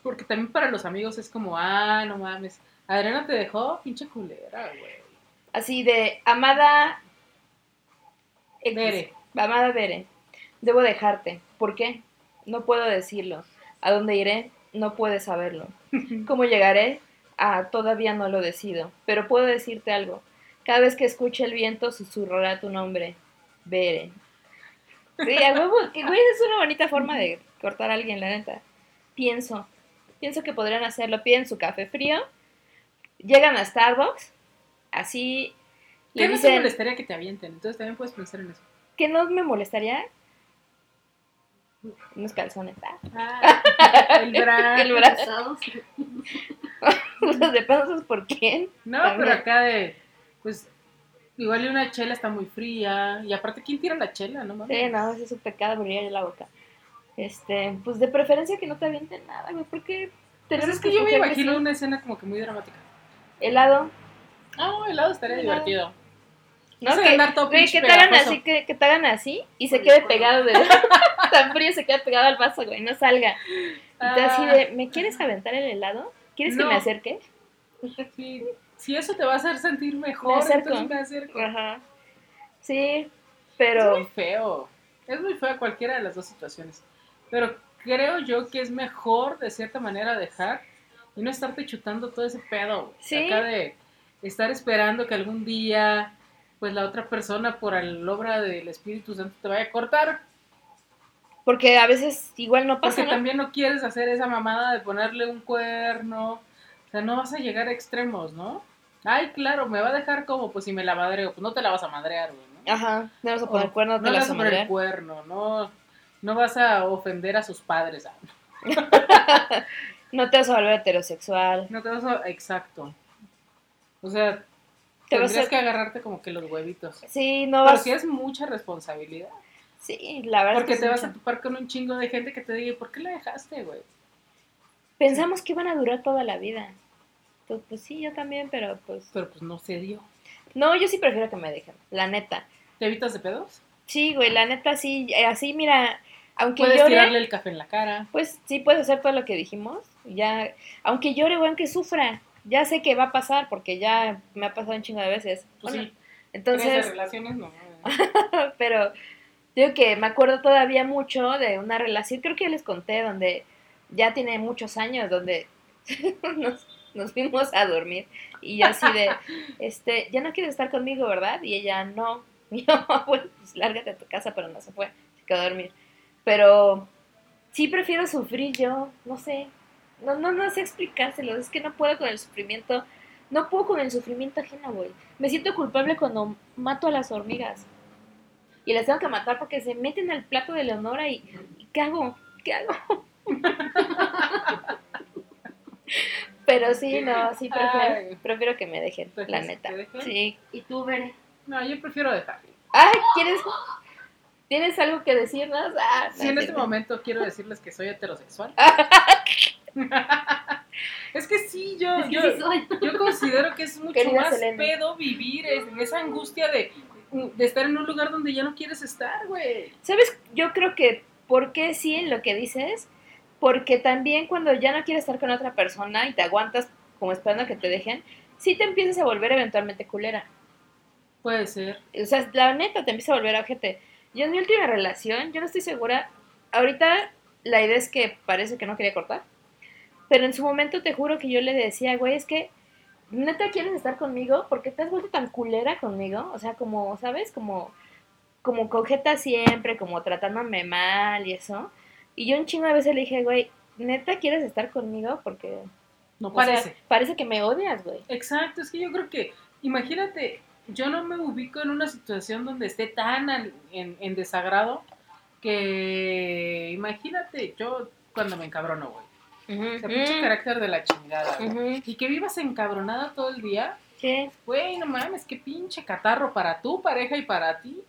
Porque también para los amigos es como, ah, no mames, Adriana te dejó, pinche culera, güey. Así de, amada. X, Bere. Amada Bere, debo dejarte. ¿Por qué? No puedo decirlo. ¿A dónde iré? No puedes saberlo. ¿Cómo llegaré? Ah, todavía no lo decido. Pero puedo decirte algo. Cada vez que escuche el viento, susurrará tu nombre. Bere. Sí, a huevo, que güey, es una bonita forma de cortar a alguien, la neta. Pienso. Pienso que podrían hacerlo. Piden su café frío. Llegan a Starbucks. Así ¿Qué le no te dicen molestaría que te avienten? Entonces también puedes pensar en eso. que no me molestaría. Unos calzones. ah. Ah, el bra. El brazo. De pasos por quién. No, También. pero acá de, pues, igual una chela está muy fría. Y aparte, ¿quién tira la chela? No mames. Sí, no, ese es un pecado abrir la boca. Este, pues de preferencia que no te avienten nada, güey, porque tenemos es que yo me imagino sí. una escena como que muy dramática. helado, Ah, helado estaría Helado. divertido. ¿no? De Que, pinche que te hagan así, que, que te hagan así y se quede pegado de tan frío se quede pegado al vaso, güey, no salga. Y tú así de, ¿me quieres aventar el helado? ¿Quieres que me acerque? Sí, si eso te va a hacer sentir mejor, Me acerco. entonces me acerco. Ajá. Sí, Es pero muy feo. Es muy feo cualquiera de las dos situaciones. Pero creo yo que es mejor de cierta manera dejar y no estarte chutando todo ese pedo. güey. Sí. Acá de estar esperando que algún día pues la otra persona por el obra del Espíritu Santo te vaya a cortar. Porque a veces igual no pasa, Porque ¿no? también no quieres hacer esa mamada de ponerle un cuerno. O sea, no vas a llegar a extremos, ¿no? Ay, claro, me va a dejar como, pues si me la madreo, pues no te la vas a madrear, güey, ¿no? Ajá, no vas a poner O cuerno, te no las vas a poner cuerno, no, no vas a ofender a sus padres. ah, No te vas a volver heterosexual. No te vas a... Exacto. O sea, Te vas tendrías a- que agarrarte como que los huevitos. Sí, no Pero vas. sí es mucha responsabilidad. Sí, la verdad. Porque es que te vas a topar con un chingo de gente que te diga, ¿por qué la dejaste, güey? Pensamos que iban a durar toda la vida. Pues, pues sí, yo también, pero pues. Pero pues no se dio. No, yo sí prefiero que me dejen, la neta. ¿Te evitas de pedos? Sí, güey, la neta sí. Así, mira, aunque Puedes llore. tirarle el café en la cara. Pues sí, puedes hacer todo lo que dijimos. Ya, aunque llore, güey, aunque sufra. Ya sé que va a pasar porque ya me ha pasado un chingo de veces. Pues Bueno, sí. Entonces, Entonces, relaciones no. pero digo que me acuerdo todavía mucho de una relación, creo que ya les conté, donde ya tiene muchos años, donde nos, nos fuimos a dormir y yo así de, este, ya no quieres estar conmigo, ¿verdad? Y ella, no. Y yo, bueno, pues lárgate a tu casa, pero no se fue, se quedó a dormir. Pero sí prefiero sufrir yo, no sé, no, no, no sé explicárselo, es que no puedo con el sufrimiento, no puedo con el sufrimiento ajeno, güey. Me siento culpable cuando mato a las hormigas. Y las tengo que matar porque se meten al plato de Leonora y, y ¿qué hago? ¿Qué hago? Pero sí, no, sí prefiero, Ay. prefiero que me dejen, la ¿Prefieres neta. dejen? Sí. ¿Y tú, Bere? No, yo prefiero dejar. Ay, ¿quieres? ¿Tienes algo que decirnos? Ah, no, Sí, en sí, este no. momento quiero decirles que soy heterosexual. es que sí, yo, Es que yo, sí soy. yo considero que es mucho Querida más pedo vivir en esa angustia de, de estar en un lugar donde ya no quieres estar, güey. ¿Sabes? Yo creo que, ¿por qué sí en lo que dices? Porque también cuando ya no quieres estar con otra persona y te aguantas como esperando a que te dejen, sí te empiezas a volver eventualmente culera. Puede ser. O sea, la neta te empieza a volver a gente. Yo en mi última relación, yo no estoy segura. Ahorita la idea es que parece que no quería cortar. Pero en su momento te juro que yo le decía, güey, es que neta quieres estar conmigo porque te has vuelto tan culera conmigo. O sea, como, ¿sabes? Como, como cojeta siempre, como tratándome mal y eso. Y yo un chingo de veces le dije, güey, neta quieres estar conmigo porque No sea, parece. parece que me odias, güey. Exacto, es que yo creo que, imagínate, yo no me ubico en una situación donde esté tan en, en desagrado que, imagínate, yo cuando me encabrono, güey. O sea, pinche carácter de la chingada, güey. ujú, Y que vivas encabronada todo el día, Sí, güey, no mames, qué pinche catarro para tu pareja y para ti.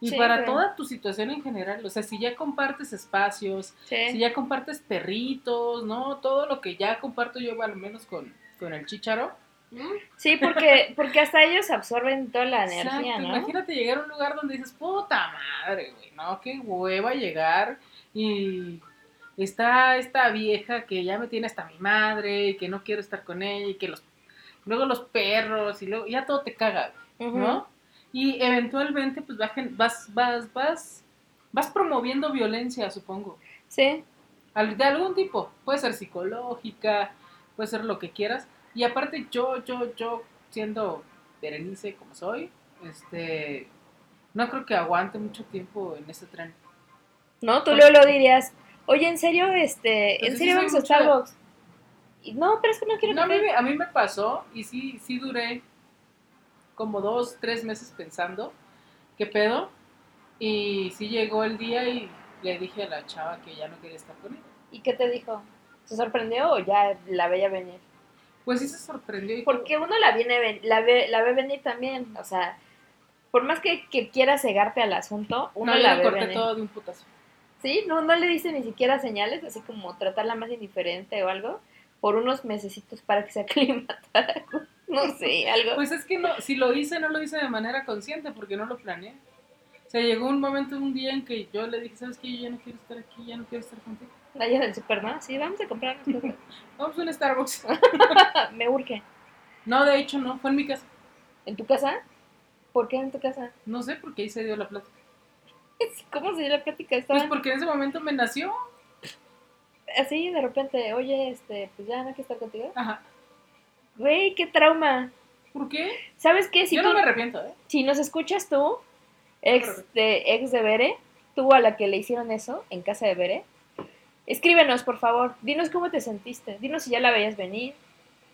Y Sí, para güey. toda tu situación en general. O sea, si ya compartes espacios, sí. si ya compartes perritos, ¿no? Todo lo que ya comparto yo, al menos con, con el chicharo. Sí, porque, porque hasta ellos absorben toda la energía, Exacto, ¿no? imagínate llegar a un lugar donde dices, puta madre, güey, ¿no? Qué hueva llegar y está esta vieja que ya me tiene hasta mi madre y que no quiero estar con ella y que los... Luego los perros y luego ya todo te caga. ¿no? Y eventualmente pues vas, vas, vas, vas promoviendo violencia, supongo. Sí, de algún tipo. Puede ser psicológica, puede ser lo que quieras. Y aparte yo, yo, yo, siendo Berenice como soy, este, no creo que aguante mucho tiempo en ese tren. ¿no? Tú lo dirías, oye, ¿en serio, este, en serio vamos a Starbucks? Y, no, pero es que no quiero No, a, mí, me- a mí me pasó y sí, sí duré como dos, tres meses pensando qué pedo. Y sí llegó el día y le dije a la chava que ya no quería estar con ella. ¿Y qué te dijo? ¿Se sorprendió o ya la veía venir? Pues sí se sorprendió. y Porque uno la viene la ve, la ve venir también, o sea, por más que, que quiera cegarte al asunto, uno No, la ve corté venir. todo de un putazo. ¿Sí? ¿No, ¿No le dice ni siquiera señales, así como tratarla más indiferente o algo? Por unos mesecitos para que se aclimatara. No sé, algo. Pues es que no, si lo hice, no lo hice de manera consciente porque no lo planeé. O sea, llegó un momento, un día en que yo le dije, ¿sabes qué? Yo ya no quiero estar aquí, ya no quiero estar contigo. Allá en el super, ¿no? Sí, vamos a comprar cosas. Vamos a un Starbucks. Me urge. No, de hecho no, fue en mi casa. ¿En tu casa? ¿Por qué en tu casa? No sé, porque ahí se dio la plática. ¿Cómo se dio la plática? Pues Estaban porque en ese momento me nació. así de repente, oye, este, pues ya no quiero estar contigo. Ajá. Güey, qué trauma. ¿Por qué? ¿Sabes qué? Si Yo tú, no me arrepiento, ¿eh? si nos escuchas tú, ex de, ex de Bere, tú a la que le hicieron eso en casa de Bere, escríbenos, por favor. Dinos cómo te sentiste. Dinos si ya la veías venir.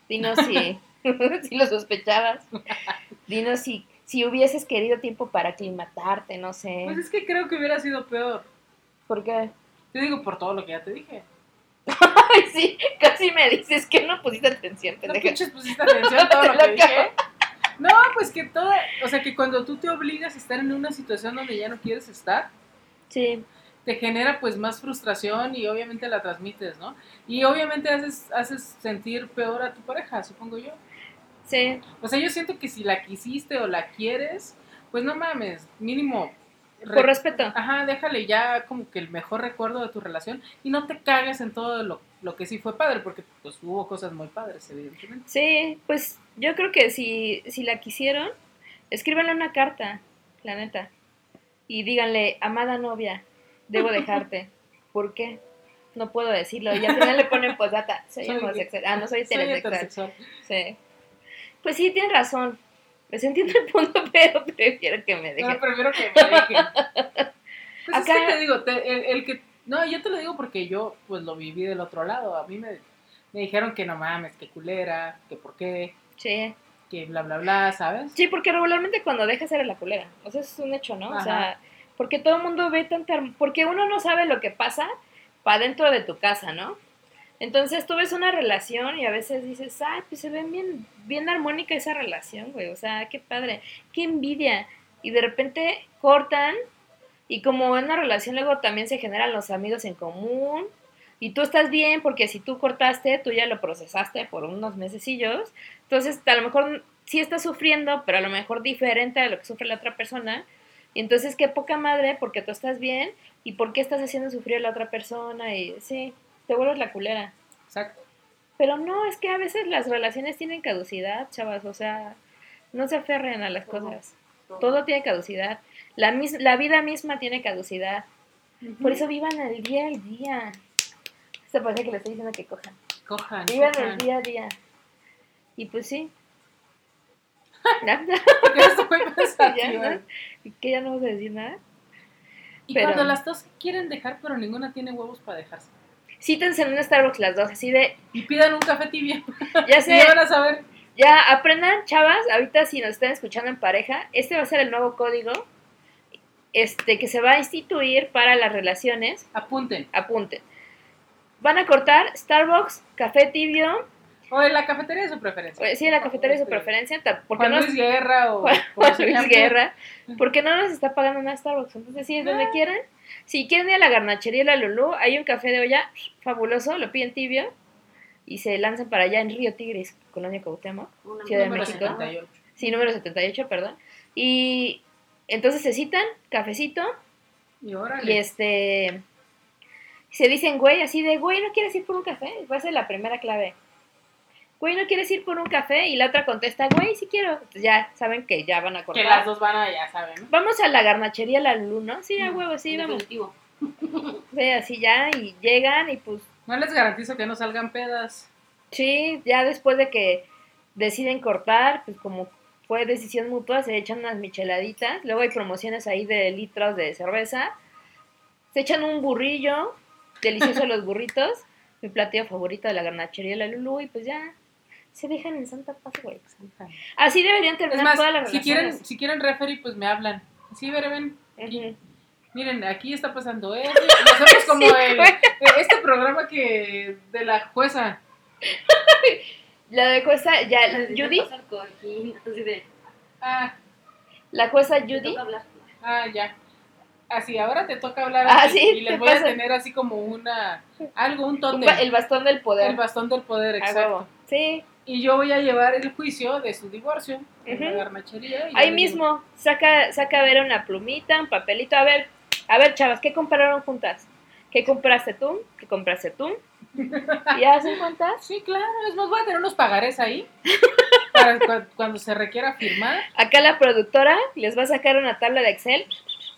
Dinos si, si lo sospechabas. Dinos si, si hubieses querido tiempo para aclimatarte, no sé. Pues es que creo que hubiera sido peor. ¿Por qué? Te digo por todo lo que ya te dije. Ay, sí, casi me dices que no pusiste atención, No pinches pusiste atención a todo lo que dije. No, pues que todo, o sea que cuando tú te obligas a estar en una situación donde ya no quieres estar, Sí, te genera pues más frustración y obviamente la transmites, ¿no? Y obviamente haces, haces sentir peor a tu pareja, supongo yo. Sí. O sea, yo siento que si la quisiste o la quieres, pues no mames, mínimo. re- Por respeto. Ajá, déjale ya como que el mejor recuerdo de tu relación y no te cagues en todo lo, lo que sí fue padre, porque pues hubo cosas muy padres, evidentemente. Sí, pues yo creo que si, si la quisieron, escríbanle una carta, la neta. Y díganle, amada novia, debo dejarte. ¿Por qué? No puedo decirlo. Y al final le ponen posdata. Soy Soy- homosexual. Ah, no, soy heterosexual. Sí. Pues sí, tienes razón. Pues entiendo el punto, pero prefiero que me dejen. No, prefiero que me dejen. Pues es Acá- que te digo, te- el, el que... No, yo te lo digo porque yo pues lo viví del otro lado. A mí me, me dijeron que no mames, que culera, que por qué, Sí. que bla, bla, bla, ¿sabes? Sí, porque regularmente cuando dejas eres la culera. O sea, eso es un hecho, ¿no? O sea, porque todo el mundo ve tanta... Porque uno no sabe lo que pasa para dentro de tu casa, ¿no? Entonces tú ves una relación y a veces dices, ay, pues se ven bien, bien armónica esa relación, güey. O sea, qué padre, qué envidia. Y de repente cortan y como en una relación luego también se generan los amigos en común. Y tú estás bien porque si tú cortaste, tú ya lo procesaste por unos mesecillos. Entonces, a lo mejor sí estás sufriendo, pero a lo mejor diferente a lo que sufre la otra persona. Y entonces, qué poca madre, porque tú estás bien y por qué estás haciendo sufrir a la otra persona. Y sí, te vuelves la culera. Exacto. Pero no, es que a veces las relaciones tienen caducidad, chavas. O sea, no se aferren a las Todo. cosas. Todo tiene caducidad. La, mis- la vida misma tiene caducidad. Por eso vivan el día al día. Esto parece que le estoy diciendo que cojan. Cojan. Vivan cojan. el día a día. Y pues sí. ¿Ya? ¿Ya? ¿Que ya no vamos a decir nada? Y Pero- cuando las dos quieren dejar, pero ninguna tiene huevos para dejarse. Cítense en un Starbucks las dos, así de, Y pidan un café tibio. ya sé, ya van a saber. ya aprendan, chavas, ahorita si nos están escuchando en pareja, este va a ser el nuevo código este que se va a instituir para las relaciones. Apunten. Apunten. Van a cortar Starbucks, café tibio, O en la cafetería de su preferencia. eh, sí, la cafetería de su preferencia, porque Juan no Luis Guerra o Juan Luis. Guerra, porque no nos está pagando una Starbucks. Entonces, sí, donde Ah. quieran. Si quieren ir a la garnachería La Lulú, hay un café de olla fabuloso, lo piden tibio y se lanzan para allá en Río Tigres, Colonia. Una Ciudad de Número México. 78. Sí, número 78, perdón. Y entonces se citan, cafecito, Y órale. y este. Se dicen, güey, así de, güey, ¿no quieres ir por un café? Va a ser la primera clave. Güey, ¿no quieres ir por un café? Y la otra contesta, güey, sí quiero. Entonces ya saben que ya van a cortar. Que las dos van a, ya saben, ¿no? Vamos a la garnachería La Lulu, ¿no? Sí, a huevo, sí, vamos. Sí, así ya, y llegan y pues, No les garantizo que no salgan pedas. sí, ya después de que deciden cortar, pues como fue decisión mutua, se echan unas micheladitas, luego hay promociones ahí de litros de cerveza, se echan un burrillo, delicioso los burritos, mi platillo favorito de la garnachería La Lulu, y pues ya, se dejan en Santa Paz, güey. Así deberían Es terminar más, todas las si quieren, si quieren referee, pues me hablan. Sí, ver, ven. Miren, aquí está pasando esto. Hacemos como Sí, el, güey. este programa que de la jueza. La de jueza, ya, Necesito Judy, pasar cojín, así de, Ah, la jueza Judy, ah, ya. así, ahora te toca hablar Ah, así, sí, y les ¿qué voy a tener así como una, algo, un ba- El bastón del poder. el bastón del poder, A exacto. huevo. Sí, Y yo voy a llevar el juicio de su divorcio en la Ujú. garnachería. y ya ahí digo, mismo. Saca, saca a ver una plumita, un papelito. A ver, a ver, chavas, ¿qué compraron juntas? ¿Qué compraste tú? ¿Qué compraste tú? ¿Y hacen cuentas? Sí, claro, es más, voy a tener unos pagarés ahí para cu- cuando se requiera firmar. Acá la productora les va a sacar una tabla de Excel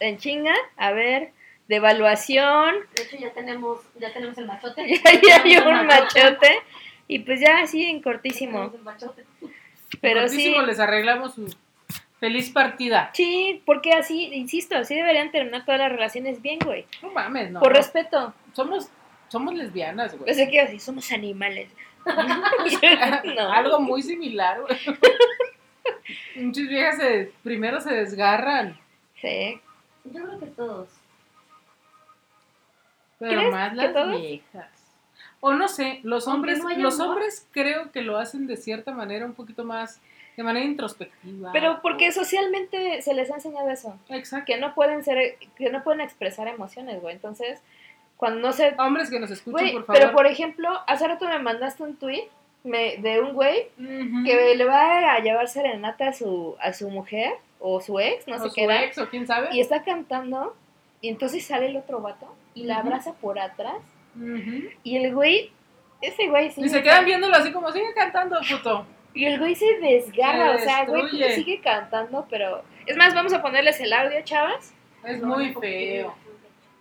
en chinga. A ver, de evaluación. De hecho, ya tenemos, ya tenemos el machote. Ya hay tenemos un un machote. Y pues ya así en cortísimo. Pero sí. Cortísimo les arreglamos su feliz partida. Sí, porque así, insisto, así deberían terminar todas las relaciones bien, güey. No mames, no. Por respeto. Somos, somos lesbianas, güey. Pensé que así, somos animales. no. Algo muy similar, güey. Muchas viejas se, primero se desgarran, Sí. Yo creo que todos. pero ¿Crees más las todos? viejas. O no sé, los hombres, no los amor. hombres creo que lo hacen de cierta manera un poquito más, de manera introspectiva. Pero porque o- socialmente se les ha enseñado eso. Exacto. Que no pueden ser, que no pueden expresar emociones, güey. Entonces, cuando no se... Hombres que nos escuchen, Güey, por favor. pero por ejemplo, hace rato me mandaste un tweet me, de un güey que le va a llevar serenata a su, a su mujer o su ex, no O sé su qué era. ex, o quién sabe. Y está cantando y entonces sale el otro vato y la abraza por atrás Y el güey, ese güey sí Y se quedan viéndolo así como, sigue cantando, puto. Y el güey se desgarra, Se o sea, güey destruye. sigue cantando, pero... Es más, vamos a ponerles el audio, chavas. Es No, muy feo.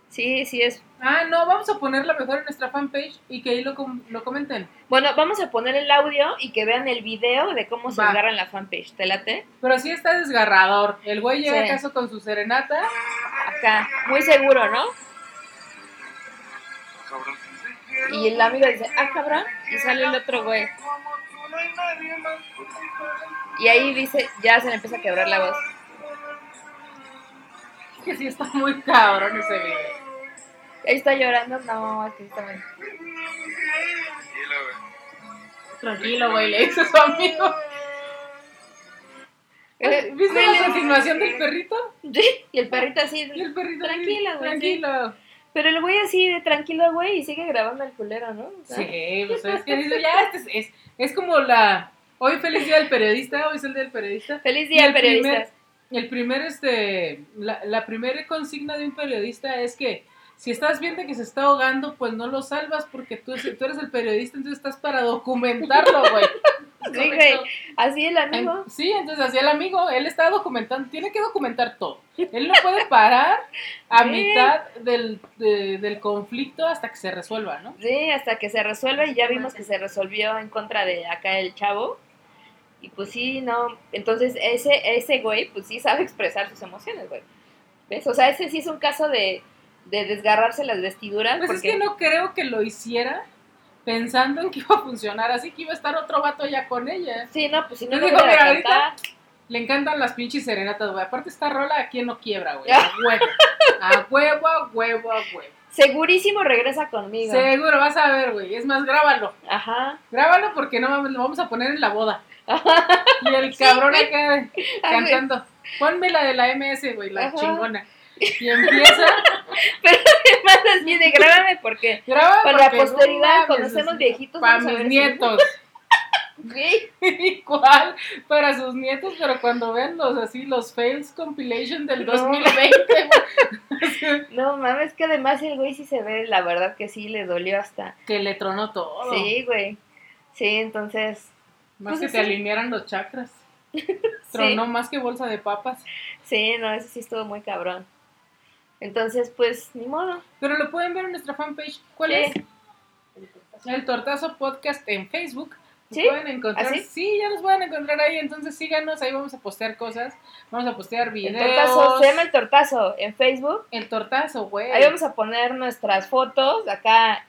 Sí, sí es. Ah, no, vamos a ponerla mejor en nuestra fanpage y que ahí lo, com- lo comenten. Bueno, vamos a poner el audio y que vean el video de cómo se Va. desgarra en la fanpage. ¿Te late? Pero sí está desgarrador. El güey llega Sí. acaso con su serenata. Acá. Muy seguro, ¿no? Y el amigo dice, ah, cabrón. Y sale el otro güey. Y ahí dice, ya se le empieza a quebrar la voz. Que sí está muy cabrón ese video. Ahí está llorando. No, que está bien. Tranquilo, güey, le dice su amigo. ¿Viste la continuación del perrito? Sí, y el perrito así. Y el perrito así, Tranquila, güey, Tranquilo. Pero el güey así de tranquilo, güey, y sigue grabando el culero, ¿no? O sea, Sí, pues es que dice, ya, este es, es, es como la... Hoy feliz día del periodista, hoy es el día del periodista. Feliz día, el periodistas. primer- El primer, este, la, la primera consigna de un periodista es que si estás viendo que se está ahogando, pues no lo salvas porque tú, tú eres el periodista, entonces estás para documentarlo, güey. Sí, güey. Así el amigo. En- Sí, entonces así el amigo, él está documentando, tiene que documentar todo. Él no puede parar a Sí. mitad del, de- del conflicto hasta que se resuelva, ¿no? Sí, hasta que se resuelve y ya vimos que se resolvió en contra de acá el chavo. Y pues sí, no. Entonces ese, ese güey, pues sí sabe expresar sus emociones, güey. ¿Ves? O sea, ese sí es un caso de, de desgarrarse las vestiduras. Pues porque... es que no creo que lo hiciera pensando en que iba a funcionar, así que iba a estar otro vato ya con ella. Sí, no, pues si no lo digo, mira, ahorita-. Le encantan las pinches serenatas, güey. Aparte esta rola, ¿a quién no quiebra, güey? A huevo. A huevo, a huevo, a huevo. Segurísimo regresa conmigo. Seguro, vas a ver, güey. Es más, grábalo. Ajá. Grábalo porque no mames, lo vamos a poner en la boda. Y el cabrón güey. acá cantando. Ponme la de la MS, güey, la Ajá. chingona. Y empieza, Más así de grábame porque graba para la porque no posteridad, mames, cuando estemos viejitos, Para vamos a mis ver nietos. Sí. Igual para sus nietos, pero cuando vean los así, los fails compilation del No. 2020, güey, No mames, que además el güey sí se ve, la verdad que sí le dolió hasta. que le tronó todo. Sí, güey. Sí, entonces. Más Pues que sí. te alinearan los chakras. Tronó más que bolsa de papas. Sí, no, eso sí estuvo muy cabrón. Entonces, pues, ni modo. Pero lo pueden ver en nuestra fanpage. ¿Cuál es? El Tortazo Podcast en Facebook. ¿Sí? pueden encontrar. ¿Así? Sí, ya nos pueden encontrar ahí. Entonces síganos, ahí vamos a postear cosas. Vamos a postear El videos. tortazo, se llama el tortazo en Facebook. El Tortazo, güey. Ahí vamos a poner nuestras fotos acá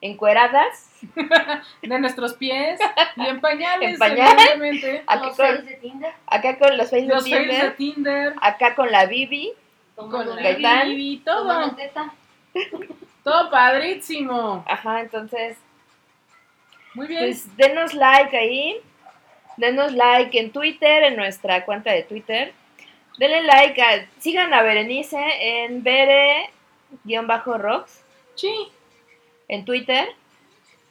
encueradas. De nuestros pies y en pañales. En pañales. Aquí Los con, seis de Tinder. acá con los Facebook Los fails de Tinder. Tinder. Acá con la Bibi. Con la Gaitán. Tomando todo. teta. Todo padrísimo. Ajá, entonces, Muy bien. pues denos like ahí. Denos like en Twitter, en nuestra cuenta de Twitter. Denle like, a- sigan a Berenice en Bere-Rocks Sí, en Twitter.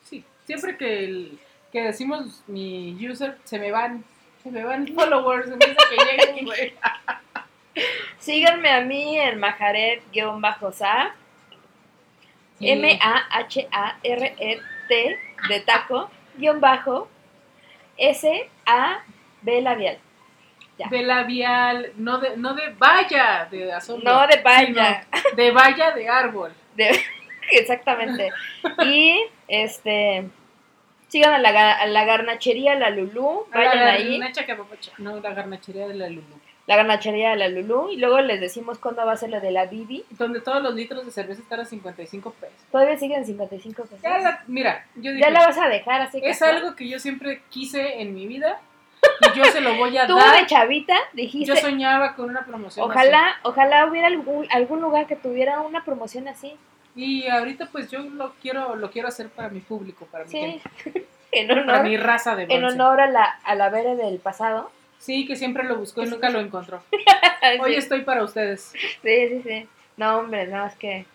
sí. Siempre que, el- que decimos mi user, se me van. Se me van followers. Se me hace que lleguen, güey. Síganme a mí en Majaret-Sa. M-A-H-A-R-E-T de taco, guion bajo, S-A-B labial. Ya. De labial, no de, no de valla de asombro. No de valla. de valla de árbol. De- exactamente. Y este sigan a la, a la garnachería La Lulú, vayan la ahí. No, la garnachería de la Lulu. La garnachería de La Lulú, y luego les decimos cuándo va a ser lo de la Bibi. Donde todos los litros de cerveza están a 55 pesos. Todavía siguen 55 pesos. Ya la- mira, yo dije, Ya la vas a dejar así es algo que yo siempre quise en mi vida y yo se lo voy a Tú de dar. chavita Yo dijiste, soñaba con una promoción ojalá, ojalá hubiera algún, algún lugar que tuviera una promoción así. así. Y ahorita pues yo lo quiero lo quiero hacer para mi público, para mi, Sí. gente, en para mi raza de en bronce. honor a la, a la Bere del pasado. Sí, que siempre lo buscó y nunca lo encontró. Sí. Hoy estoy para ustedes. Sí, sí, sí. No, hombre, no, es que.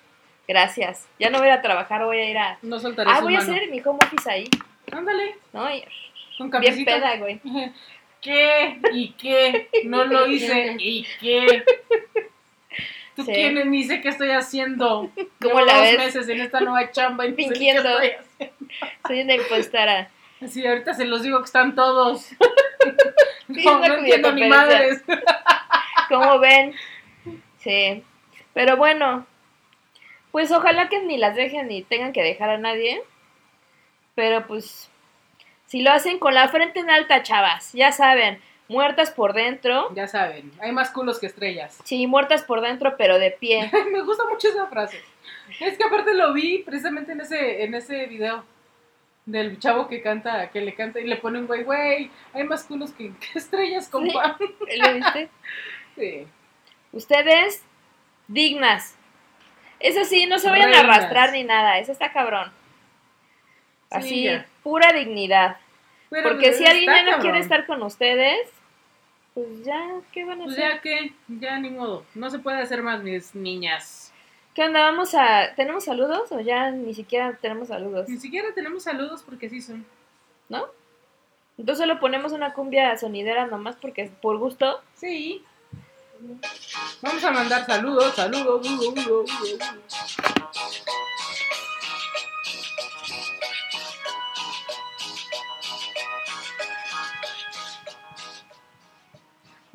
Gracias. Ya no voy a ir a trabajar, voy a ir a. No soltaré Ah, su voy a hacer mi home office ahí. Ándale, ¿No? Y- con bien cafecito. peda, güey. ¿Qué? ¿Y qué? No lo hice. ¿Y qué? ¿Tú Sí. quién? Ni sé qué estoy haciendo. ¿Cómo Llevo la dos ves? meses en esta nueva chamba y no sé ni qué Fingiendo. estoy haciendo. Soy una impostora. Sí, ahorita se los digo que están todos. Sí, No, no entiendo ni madres. Como ven. Sí. Pero bueno. Pues ojalá que ni las dejen ni tengan que dejar a nadie. Pero pues. Si lo hacen con la frente en alta, chavas. Ya saben. Muertas por dentro. Ya saben, hay más culos que estrellas. Sí, muertas por dentro, pero de pie. Me gusta mucho esa frase. Es que aparte lo vi precisamente en ese, en ese video del chavo que canta, que le canta y le pone un güey, güey, hay más culos que, que estrellas, compa. ¿Lo viste? Sí. Ustedes, dignas. Eso sí, no se vayan a arrastrar ni nada. Eso está cabrón. Sí, Así, pura dignidad. Pero Porque si alguien ya no cabrón. quiere estar con ustedes, pues ya, ¿qué van a Pues hacer? ya que, ya ni modo. No se puede hacer más, mis niñas. ¿Qué onda? ¿Vamos a... ¿Tenemos saludos o ya ni siquiera tenemos saludos? Ni siquiera tenemos saludos porque sí son. ¿No? Entonces solo ponemos una cumbia sonidera nomás porque es por gusto. Sí. Vamos a mandar saludos, saludos. uh, uh, uh,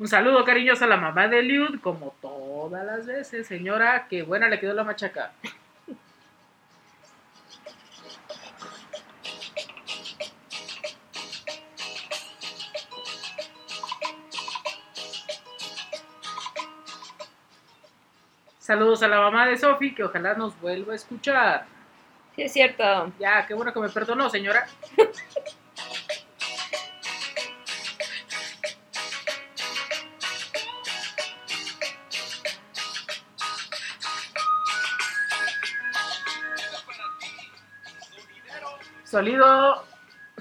Un saludo cariñoso a la mamá de Liud, como todas las veces, señora, que buena le quedó la machaca. Saludos a la mamá de Sofi, que ojalá nos vuelva a escuchar. Sí, es cierto. Ya, qué bueno que me perdonó, señora. Sonido.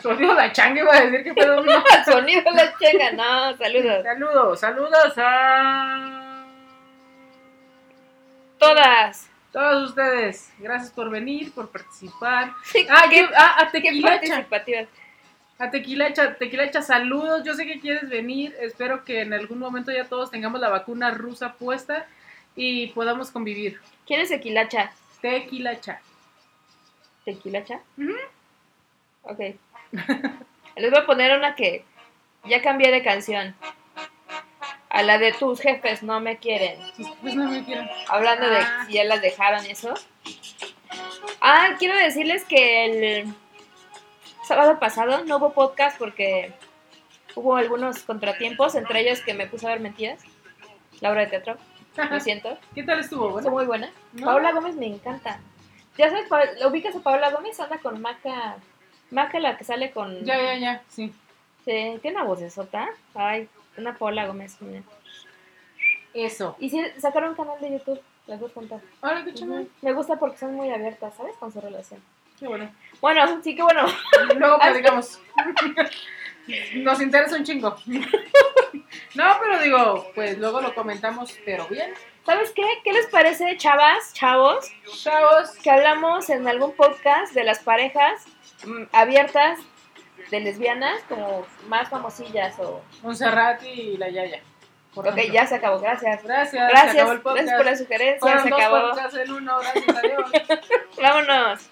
Sonido la changa iba a decir que pedo no. Sonido la chenga, no, saludos. Saludos, saludos a Todas. todos ustedes. Gracias por venir, por participar. Ah, qué, yo- ah, a Tequilacha. A Tequilacha, Tequilacha, saludos. Yo sé que quieres venir. Espero que en algún momento ya todos tengamos la vacuna rusa puesta y podamos convivir. ¿Quién es Tequilacha? Tequilacha. ¿Tequilacha? Ujú. Ok. Les voy a poner una que ya cambié de canción. A la de tus jefes no me quieren. Pues no me quieren. Hablando de Ah. si ya las dejaron eso. Ah, quiero decirles que el sábado pasado no hubo podcast porque hubo algunos contratiempos, entre ellos que me puse a ver mentiras. La obra de teatro, lo siento. ¿Qué tal estuvo? Bueno, muy buena. ¿no? Paola Gómez me encanta. Ya sabes, Pa- ¿la ubicas a Paola Gómez? Anda con Maca. Maca la que sale con. Ya, ya, ya, sí. Sí, tiene una vocesota. Ay, una Paola Gómez. mira. Eso. Y sí, sacaron un canal de YouTube, las dos juntas. Ahora qué. Me gusta porque son muy abiertas, ¿sabes? Con su relación. Qué bueno. Bueno, sí que bueno. Luego platicamos. Nos interesa un chingo. No, pero digo, pues luego lo comentamos, pero bien. ¿Sabes qué? ¿Qué les parece, chavas, chavos? Chavos, Que hablamos en algún podcast de las parejas abiertas de lesbianas, como más famosillas o... Montserrat y la Yaya. Ok, ejemplo. ya se acabó, gracias. Gracias, se Gracias, acabó el podcast. gracias por la sugerencia, Fueron se dos acabó. podcasts en uno, gracias a Dios. Vámonos.